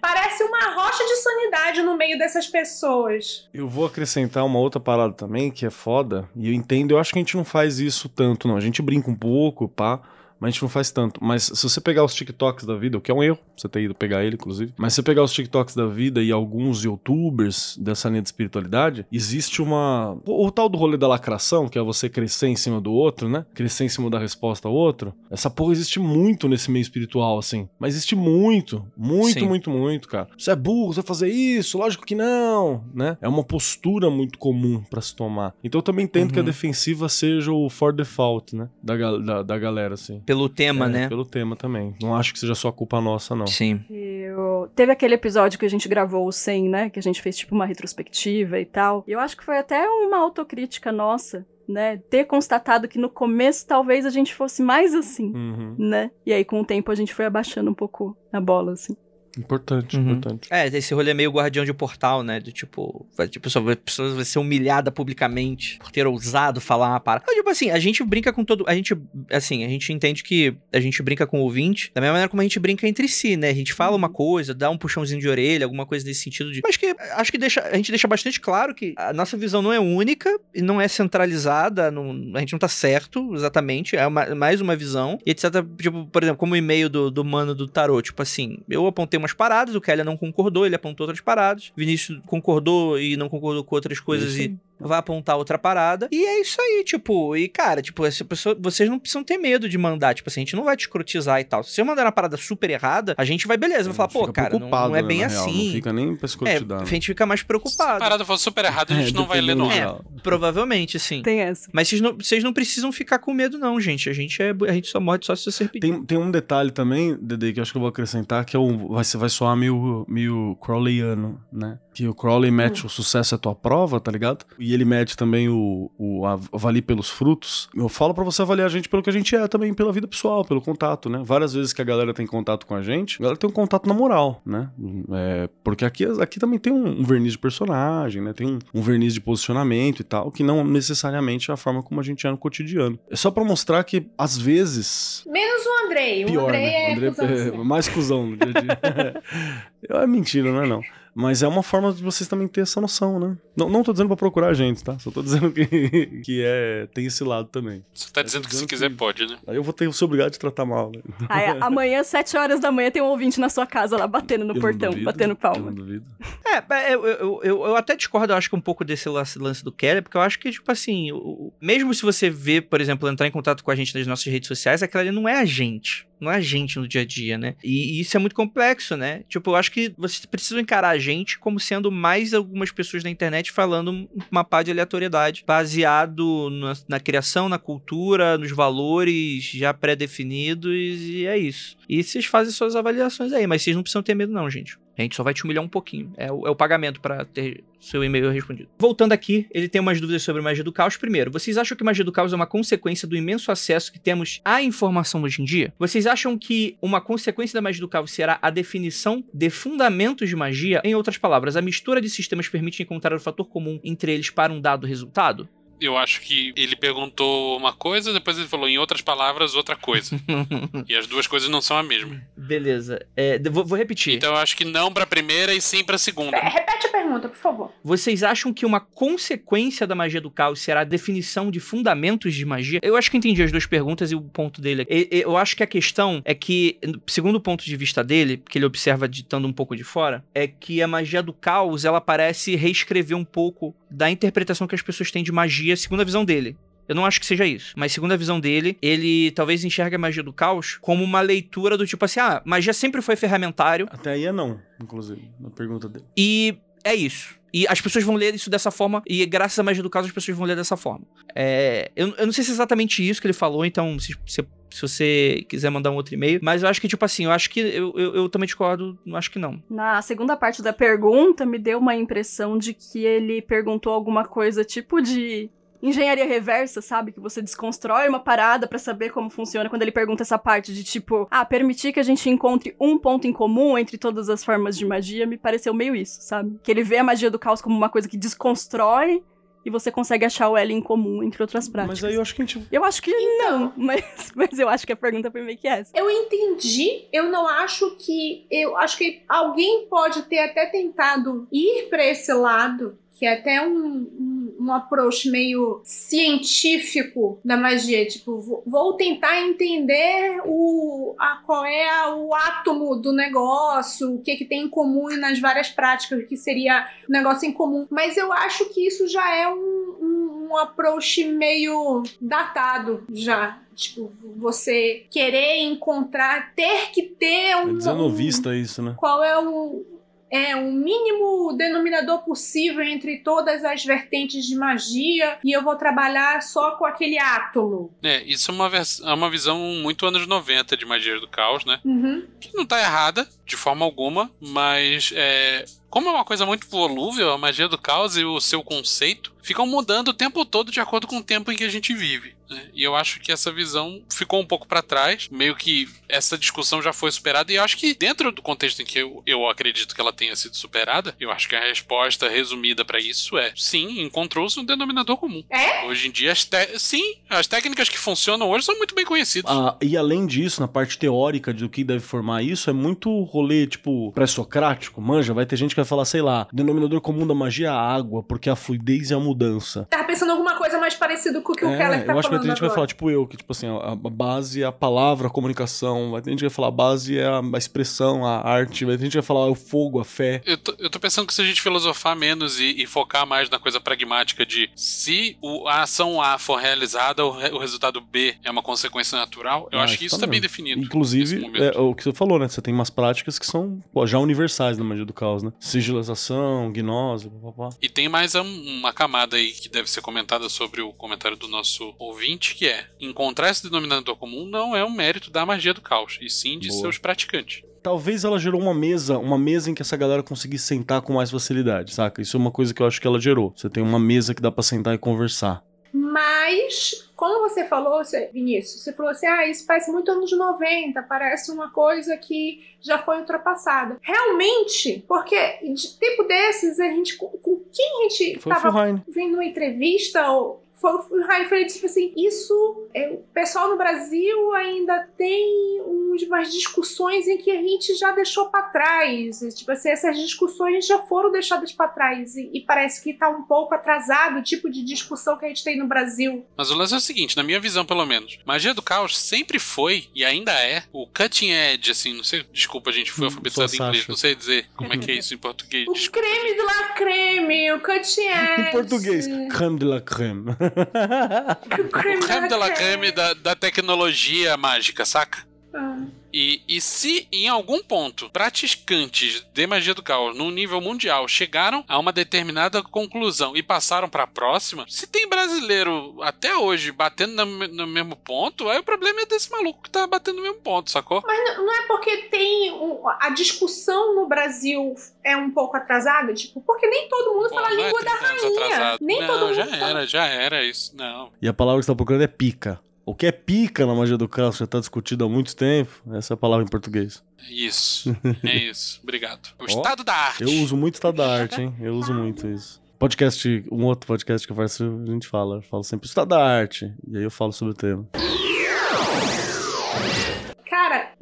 Parece uma rocha de sanidade no meio dessas pessoas. Eu vou acrescentar uma outra parada também que é foda, e eu entendo, eu acho que a gente não faz isso tanto, não. A gente brinca um pouco, pá. Mas a gente não faz tanto. Mas se você pegar os TikToks da vida, o que é um erro, você ter ido pegar ele, inclusive. Mas se você pegar os TikToks da vida e alguns youtubers dessa linha de espiritualidade, existe uma. O, o tal do rolê da lacração, que é você crescer em cima do outro, né? Crescer em cima da resposta ao outro. Essa porra existe muito nesse meio espiritual, assim. Mas existe muito. Muito, Sim. muito, muito, cara. Você é burro, você vai fazer isso? Lógico que não, né? É uma postura muito comum pra se tomar. Então eu também entendo que a Uhum. defensiva seja o for default, né? Da, da, da galera, assim. Pelo tema, É, né? Pelo tema também. Não acho que seja só culpa nossa, não. Sim. Eu... Teve aquele episódio que a gente gravou o 100, né? Que a gente fez tipo uma retrospectiva e tal. E eu acho que foi até uma autocrítica nossa, né? Ter constatado que no começo talvez a gente fosse mais assim, Uhum. né? E aí com o tempo a gente foi abaixando um pouco a bola, assim. Importante, Uhum. importante. É, esse rolê meio guardião de portal, né? Do tipo, vai, tipo, a pessoa vai ser humilhada publicamente por ter ousado falar uma parada. Tipo assim, a gente brinca com todo. A gente, assim, a gente entende que a gente brinca com o ouvinte da mesma maneira como a gente brinca entre si, né? A gente fala uma coisa, dá um puxãozinho de orelha, alguma coisa nesse sentido de. Mas que acho que deixa, a gente deixa bastante claro que a nossa visão não é única e não é centralizada, não, a gente não tá certo exatamente, é uma- mais uma visão. E etc. Tipo, por exemplo, como o e-mail do, do mano do tarô, tipo assim, eu apontei umas paradas, o Kelly não concordou, ele apontou outras paradas. Vinícius concordou e não concordou com outras coisas Isso e. vai apontar outra parada. E é isso aí, tipo, e cara, tipo, essa pessoa, vocês não precisam ter medo de mandar, tipo assim, a gente não vai te escrotizar e tal. Se você mandar uma parada super errada, a gente vai, beleza, vai falar, pô, cara, não, preocupado, não é né, bem na real, assim. Não fica nem pra É, a gente fica mais Se a preocupado. parada for super errada, a (laughs) gente É, não vai ler no da- Provavelmente, sim. Tem essa. Mas vocês não, vocês não precisam ficar com medo, não, gente. A gente, é, a gente só morre só se você pedir. Tem, tem um detalhe também, Dede, que eu acho que eu vou acrescentar, que é um, vai, vai soar meio, meio Crowleyano, né? Que o Crowley mete o sucesso é tua prova, tá ligado? E ele mete também o, o avalie pelos frutos. Eu falo pra você avaliar a gente pelo que a gente é também, pela vida pessoal, pelo contato, né? Várias vezes que a galera tem contato com a gente, a galera tem um contato na moral, né? É, porque aqui, aqui também tem um, um verniz de personagem, né? Tem um, um verniz de posicionamento e tal, que não necessariamente é a forma como a gente é no cotidiano. É só pra mostrar que, às vezes, Menos o Andrei. O pior, Andrei né? é O André cuzão é assim. mais cuzão no dia a dia. (laughs) (laughs) é mentira, não é não. Mas é uma forma de vocês também ter essa noção, né? Não, não tô dizendo pra procurar a gente, tá? Só tô dizendo que, (laughs) que é, tem esse lado também. Você tá dizendo que se quiser pode, né? Aí eu vou ter que ser obrigado de tratar mal, né? Aí, (laughs) amanhã, 7 horas da manhã, tem um ouvinte na sua casa lá batendo no Eu portão, duvido, batendo Eu palma. não duvido. É, é, eu, eu, eu, eu até discordo, eu acho que um pouco desse lance, lance do Kelly, porque eu acho que, tipo assim, o- o- mesmo se você vê, por exemplo, entrar em contato com a gente nas nossas redes sociais, aquela ali não é a gente. Não é a gente no dia a dia, né? E, e isso é muito complexo, né? Tipo, eu acho que vocês precisam encarar a gente como sendo mais algumas pessoas na internet falando uma pá de aleatoriedade, baseado na, na criação, na cultura, nos valores já pré-definidos, e é isso. E vocês fazem suas avaliações aí, mas vocês não precisam ter medo, não, gente. A gente só vai te humilhar um pouquinho. É o, é o pagamento pra ter seu e-mail respondido. Voltando aqui, ele tem umas dúvidas sobre magia do caos. Primeiro, vocês acham que magia do caos é uma consequência do imenso acesso que temos à informação hoje em dia? Vocês acham que uma consequência da magia do caos será a definição de fundamentos de magia? Em outras palavras, a mistura de sistemas permite encontrar o fator comum entre eles para um dado resultado? Eu acho que ele perguntou uma coisa, depois ele falou, em outras palavras, outra coisa. (laughs) e as duas coisas não são a mesma. Beleza. É, vou, vou repetir. Então eu acho que não pra primeira e sim pra segunda. É, Repete a pergunta, por favor. Vocês acham que uma consequência da magia do caos será a definição de fundamentos de magia? Eu acho que entendi as duas perguntas e o ponto dele. E- Eu acho que a questão é que, segundo o ponto de vista dele, que ele observa ditando um pouco de fora, é que a magia do caos ela parece reescrever um pouco da interpretação que as pessoas têm de magia, segundo a visão dele. Eu não acho que seja isso. Mas segundo a visão dele, ele talvez enxergue a magia do caos como uma leitura do tipo assim: ah, magia sempre foi ferramentário Até aí é não, inclusive, na pergunta dele. e é isso. E as pessoas vão ler isso dessa forma, e graças à magia do caos, as pessoas vão ler dessa forma. É, eu, eu não sei se é exatamente isso que ele falou, então, se, se, se você quiser mandar um outro e-mail. Mas eu acho que, tipo assim, eu acho que. Eu, eu, eu também discordo, não acho que não. Na segunda parte da pergunta, me deu uma impressão de que ele perguntou alguma coisa tipo de engenharia reversa, sabe? Que você desconstrói uma parada pra saber como funciona. Quando ele pergunta essa parte de tipo, ah, permitir que a gente encontre um ponto em comum entre todas as formas de magia, me pareceu meio isso, sabe? Que ele vê a magia do caos como uma coisa que desconstrói e você consegue achar o L em comum entre outras práticas. Mas aí eu acho que a gente. Eu acho que não, (laughs) mas, mas eu acho que a pergunta foi meio que essa. Eu entendi, eu não acho que. Eu acho que alguém pode ter até tentado ir para esse lado, que é até um, um, um approach meio científico da magia. Tipo, vou, tentar entender o, a, qual é o átomo do negócio, o que, que tem em comum nas várias práticas, o que seria um negócio em comum. Mas eu acho que isso já é um, um, um approach meio datado já. Tipo, você querer encontrar, ter que ter É um. desanovista isso, né? qual é o é o mínimo denominador possível entre todas as vertentes de magia e eu vou trabalhar só com aquele átomo. É, isso é uma, é uma visão muito anos 90 de magia do caos, né? Uhum. Que não tá errada, de forma alguma, mas é, como é uma coisa muito volúvel, a magia do caos e o seu conceito ficam mudando o tempo todo de acordo com o tempo em que a gente vive. Né? E eu acho que essa visão ficou um pouco pra trás, meio que essa discussão já foi superada, e eu acho que dentro do contexto em que eu, eu acredito que ela tenha sido superada, eu acho que a resposta resumida pra isso é sim, encontrou-se um denominador comum. É? Hoje em dia, as sim, as técnicas que funcionam hoje são muito bem conhecidas. Ah, e além disso, na parte teórica do que deve formar isso, é muito rolê, tipo, pré-socrático, manja. Vai ter gente que vai falar, sei lá, denominador comum da magia é a água, porque a fluidez é a mudança. Tava pensando em alguma coisa mais parecida com o que o É, Keller tá eu acho que vai ter gente que vai falar, tipo eu, que, tipo assim, a, a base é a palavra, a comunicação. Vai ter gente que vai falar, a base é a, a expressão, a arte. Vai ter gente que vai falar, o fogo, a fé. Eu tô, eu tô pensando que se a gente filosofar menos e, e focar mais na coisa pragmática de se o- a ação A for realizada, o, re- o resultado B é uma consequência natural, eu Ah, acho que isso tá bem definido. Inclusive, momento. é o que você falou, né? Você tem umas práticas que são pô, já universais na magia do caos, né? Sigilização, gnose, papapá. E tem mais um- uma camada aí que deve ser comentada sobre o comentário do nosso ouvinte, que é encontrar esse denominador comum não é um mérito da magia do caos, e sim de Boa. seus praticantes. Talvez ela gerou uma mesa, uma mesa em que essa galera conseguisse sentar com mais facilidade, saca? Isso é uma coisa que eu acho que ela gerou. Você tem uma mesa que dá pra sentar e conversar. Mas, como você falou, Vinícius, você falou assim: ah, isso parece muito anos 90, parece uma coisa que já foi ultrapassada. Realmente, porque de tempo desses, a gente, com, com quem a gente Foi o tava Fulheim. vendo uma entrevista, ou foi o disse tipo assim, isso, é, o pessoal no Brasil ainda tem umas discussões em que a gente já deixou pra trás, E, tipo assim, essas discussões já foram deixadas pra trás, e, e parece que tá um pouco atrasado o tipo de discussão que a gente tem no Brasil. Mas o lance é o seguinte, na minha visão pelo menos, magia do caos sempre foi, e ainda é, o cutting edge, assim, não sei, desculpa, a gente foi Hum, alfabetizado em inglês, não sei dizer (laughs) como é que é isso em português. O desculpa, creme de la creme, o cutting (laughs) edge. Em português, creme de la creme. O (laughs) creme O creme de la creme da, da tecnologia mágica, saca? Ah. E, e se em algum ponto praticantes de magia do caos num nível mundial chegaram a uma determinada conclusão e passaram pra próxima, se tem brasileiro até hoje batendo no, no mesmo ponto, aí o problema é desse maluco que tá batendo no mesmo ponto, sacou? Mas não, não é porque tem a discussão no Brasil é um pouco atrasada, tipo, porque nem todo mundo Pô, fala a é língua da 30 anos rainha. atrasado. Nem não, todo mundo já fala. era, já era isso. Não. E a palavra que você tá procurando é pica. O que é pica na magia do caos já tá discutido há muito tempo. Essa é a palavra em português. Isso. (laughs) É isso. Obrigado. O Ó, estado da arte. Eu uso muito estado da arte, hein? Eu uso muito isso. Podcast, um outro podcast que eu faço, a gente fala. Eu falo sempre estado da arte. E aí eu falo sobre o tema.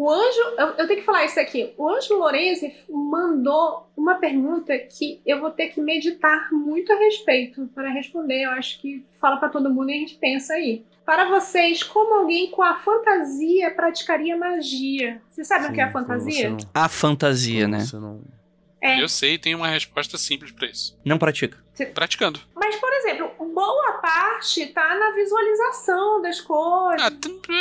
O anjo. Eu, eu tenho que falar isso aqui. O anjo Lorenzi mandou uma pergunta que eu vou ter que meditar muito a respeito para responder. Eu acho que fala pra todo mundo e a gente pensa aí. Para vocês, como alguém com a fantasia praticaria magia? Vocês sabem o que é a Sim, fantasia? você não- A fantasia, quando né? você não- É. Eu sei, tem uma resposta simples pra isso. Não pratica. Praticando. Mas, por exemplo, boa parte tá na visualização das coisas. Ah,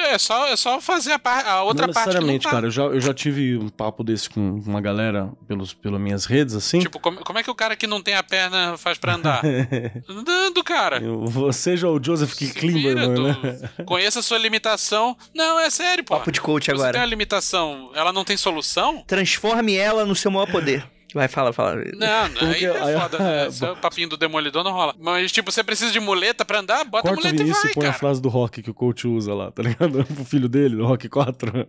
é, só, é só fazer a, par- a outra não parte que não necessariamente, tá. cara. Eu já, eu já tive um papo desse com uma galera pelos, pelas minhas redes, assim. Tipo, como, como é que o cara que não tem a perna faz pra andar? (laughs) Andando, cara. Eu- Você já o Joseph K. Se Klimberman, vira, né? Conheça a sua limitação. Não, é sério, pô. Papo de coach Você tem agora. uma limitação, ela não tem solução? Transforme ela no seu maior poder. Vai, fala, fala. Não, não aí é foda, né? (laughs) Esse é o papinho do demolidor não rola. Mas, tipo, você precisa de muleta pra andar? Bota a Corta o muleta e vai, e põe a cara. frase do Rock que o coach usa lá, tá ligado? (laughs) Pro filho dele, do Rock 4.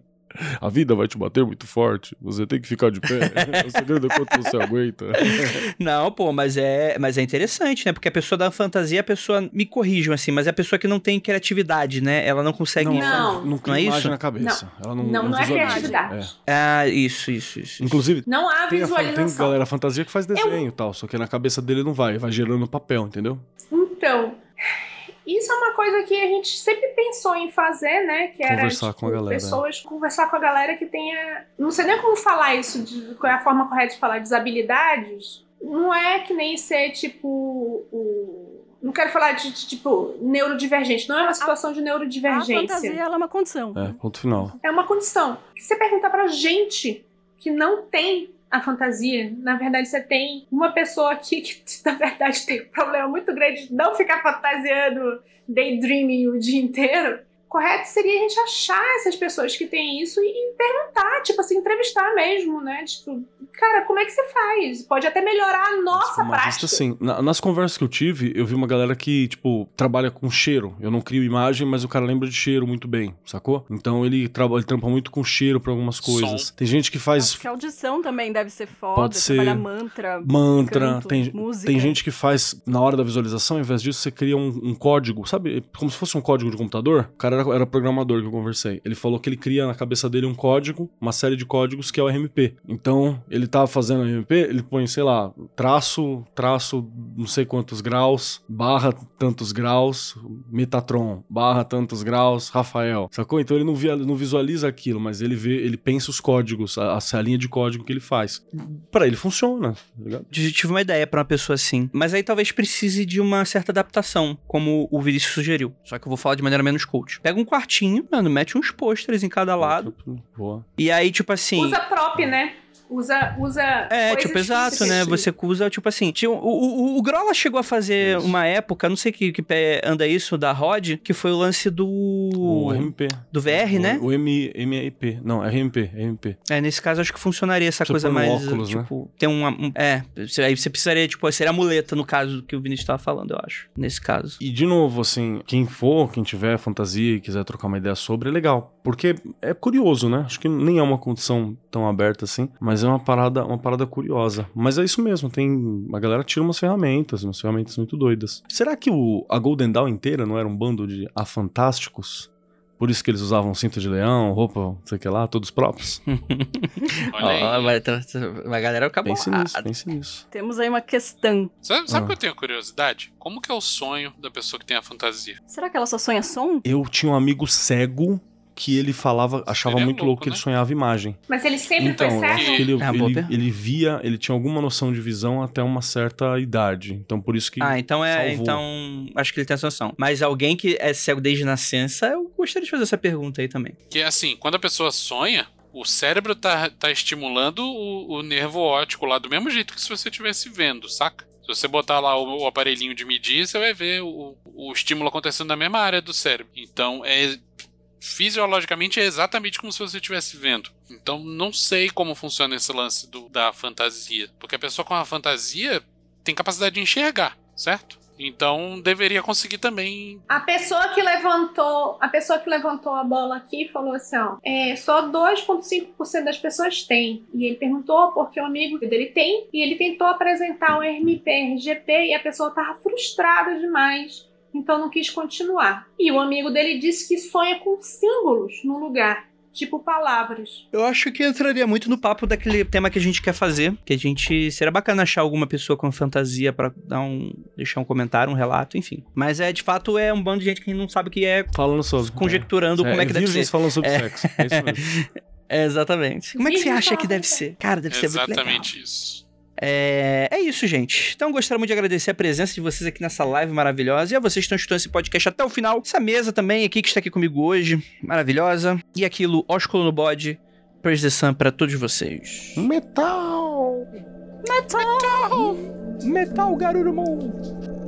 A vida vai te bater muito forte, você tem que ficar de pé. o segredo é quanto você aguenta. (laughs) Não, pô, mas é, mas é interessante, né? Porque a pessoa da fantasia, a pessoa me corrijam assim, mas é a pessoa que não tem criatividade, né? Ela não consegue. Não. não, não Não é imagem isso? na cabeça. Ela não, Não, não é visualiza. criatividade. É. Ah, isso, isso, isso. Inclusive, Não há tem, a, fa- tem visualização. galera fantasia que faz desenho e tal, só que na cabeça dele não vai, vai gerando papel, entendeu? Então, isso é uma coisa que a gente sempre pensou em fazer, né? Que era Conversar tipo, com a galera. pessoas conversar com a galera que tenha. Não sei nem como falar isso, de, qual é a forma correta de falar, desabilidades. Não é que nem ser tipo o. Não quero falar de, de, tipo neurodivergente. Não é uma situação de A neurodivergência. fantasia ela é uma condição. É, ponto final. É uma condição. Se você perguntar pra gente que não tem a fantasia, na verdade você tem uma pessoa aqui que, (laughs) na verdade, tem um problema muito grande de não ficar fantasiando, daydreaming o dia inteiro. Correto seria a gente achar essas pessoas que têm isso e perguntar, tipo assim, entrevistar mesmo, né? Tipo, cara, como é que você faz? Pode até melhorar a nossa Como prática. artista, sim. Na- nas conversas que eu tive, eu vi uma galera que, tipo, trabalha com cheiro. Eu não crio imagem, mas o cara lembra de cheiro muito bem, sacou? Então ele, ele trampa muito com cheiro pra algumas coisas. Som. Tem gente que faz Acho que a audição também deve ser foda. Pode ser. Trabalhar mantra. mantra, canto, tem, música. tem gente que faz, na hora da visualização, ao invés disso, você cria um, um código, sabe? Como se fosse um código de computador. O cara era, era programador que eu conversei. Ele falou que ele cria na cabeça dele um código, uma série de códigos que é o RMP. Então, ele tava fazendo RMP, ele põe, sei lá, traço, traço, não sei quantos graus, barra tantos graus, Metatron, barra tantos graus, Rafael. Sacou? Então ele não, via, não visualiza aquilo, mas ele vê, ele pensa os códigos, a, a linha de código que ele faz. Pra ele funciona, tá ligado? Eu tive uma ideia pra uma pessoa assim. Mas aí talvez precise de uma certa adaptação, como o Vinícius sugeriu. Só que eu vou falar de maneira menos coach. Pega um quartinho, mano, mete uns pôsteres em cada lado. Boa. E aí, tipo assim. Usa prop, né? Usa. usa É, tipo, exato, né? Você usa, tipo assim. Tinha, o, o, o Grola chegou a fazer Isso. uma época, não sei que, que pé anda isso, da Rod, que foi o lance do. O RMP. Do VR, o, né? O M, MIP. Não, RMP, RMP. É, nesse caso acho que funcionaria essa Você coisa põe no mais. óculos, né? tipo, ter uma. um- é, você- aí você precisaria, tipo, seria a muleta no caso que o Vinícius tava falando, eu acho. Nesse caso. E de novo, assim, quem for, quem tiver fantasia e quiser trocar uma ideia sobre, é legal. Porque é curioso, né? Acho que nem é uma condição tão aberta assim, mas é uma parada, uma parada curiosa. Mas é isso mesmo, tem. A galera tira umas ferramentas, umas ferramentas muito doidas. Será que o, a Golden Dawn inteira não era um bando de afantásticos? Por isso que eles usavam cinto de leão, roupa, não sei o que lá, todos próprios. (laughs) Olha aí. vai, tá- tá- a galera acabou. Pense nisso, pense nisso. Temos aí uma questão. Sabe, sabe o Ah. que eu tenho curiosidade? Como que é o sonho da pessoa que tem a fantasia? Será que ela só sonha som? Eu tinha um amigo cego que ele falava, achava Seria muito louco, louco que ele né? sonhava imagem. Mas ele sempre então, foi cego? que ele, É ele, ele via, ele tinha alguma noção de visão até uma certa idade. Então por isso que Ah, então é. salvou. Então. Acho que ele tem essa noção. Mas alguém que é cego desde nascença, eu gostaria de fazer essa pergunta aí também. Que é assim, quando a pessoa sonha, o cérebro tá, tá estimulando o, o nervo óptico lá do mesmo jeito que se você estivesse vendo, saca? Se você botar lá o, o aparelhinho de medir, você vai ver o, o estímulo acontecendo na mesma área do cérebro. Então, é fisiologicamente é exatamente como se você estivesse vendo. Então, não sei como funciona esse lance do- da fantasia. Porque a pessoa com a fantasia tem capacidade de enxergar, certo? Então, deveria conseguir também A pessoa que levantou, a pessoa que levantou a bola aqui falou assim, ó, é, só 2.5% das pessoas têm. E ele perguntou porque o amigo dele tem e ele tentou apresentar o RMP, RGP e a pessoa tava frustrada demais. Então não quis continuar. E o amigo dele disse que sonha com símbolos no lugar, tipo palavras. Eu acho que entraria muito no papo daquele tema que a gente quer fazer. Que a gente. Seria bacana achar alguma pessoa com fantasia pra dar um. deixar um comentário, um relato, enfim. Mas é, de fato, é um bando de gente que não sabe o que é falando sobre conjecturando como é que deve ser. falando sobre É. sexo. É isso mesmo. (laughs) É, exatamente. Como é que você acha que deve ser? Cara, deve ser muito legal. exatamente isso. É, é isso, gente. Então, gostaria muito de agradecer a presença de vocês aqui nessa live maravilhosa. E a vocês que estão escutando esse podcast até o final. Essa mesa também aqui que está aqui comigo hoje, maravilhosa. E aquilo, ósculo no bode, Praise the Sun pra todos vocês. Metal! Metal! Metal, Garurumon!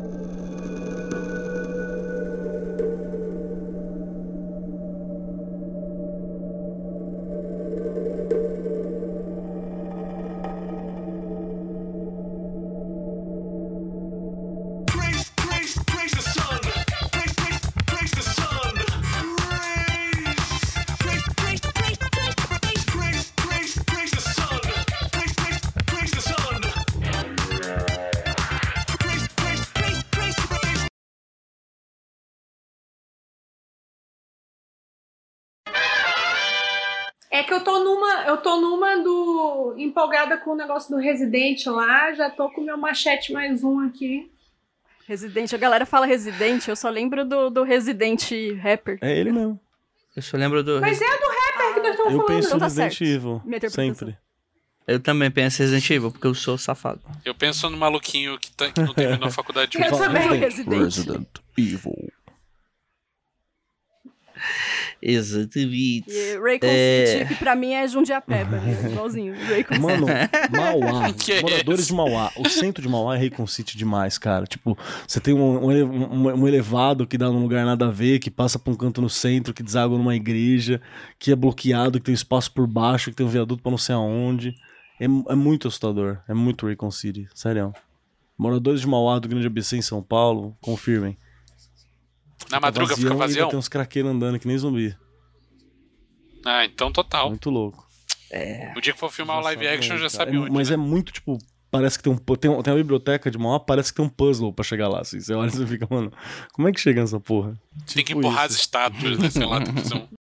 Empolgada com o negócio do Resident lá, já tô com o meu machete mais um aqui. Residente, a galera fala Residente, eu só lembro do, do Resident Rapper. É ele mesmo. Eu só lembro do. Mas é do rapper que nós estamos Eu falando. penso então no tá Resident. Evil. Sempre. Eu também penso em Resident Evil, porque eu sou safado. Eu penso no maluquinho que, tá, que não terminou a faculdade. Eu também. Resident. Evil. Exatamente. E Raycon É. City, que pra mim é Jundiapeba, (laughs) né? igualzinho. Raycon Mano, Mauá, (laughs) Que moradores de Mauá. O centro de Mauá é Raycon City demais, cara. Tipo, você tem um, um um- um elevado que dá num lugar nada a ver, que passa pra um canto no centro, que deságua numa igreja, que é bloqueado, que tem um espaço por baixo, que tem um viaduto pra não sei aonde. É, é muito assustador. É muito Raycon City, sério. Moradores de Mauá do Grande ABC em São Paulo, confirmem. Na madruga fica e ainda vazio? Tem uns craqueiros andando que nem zumbi. Ah, então total. Muito louco. O dia que for filmar o live action já sabe É, onde. Mas né? é muito, tipo, parece que tem um. Tem, tem uma biblioteca de Mauá, parece que tem um puzzle pra chegar lá. Assim. Você olha e você fica, mano, como é que chega nessa porra? Tem que Tipo empurrar as isso. estátuas, né? Sei lá, tem que fazer um. (laughs)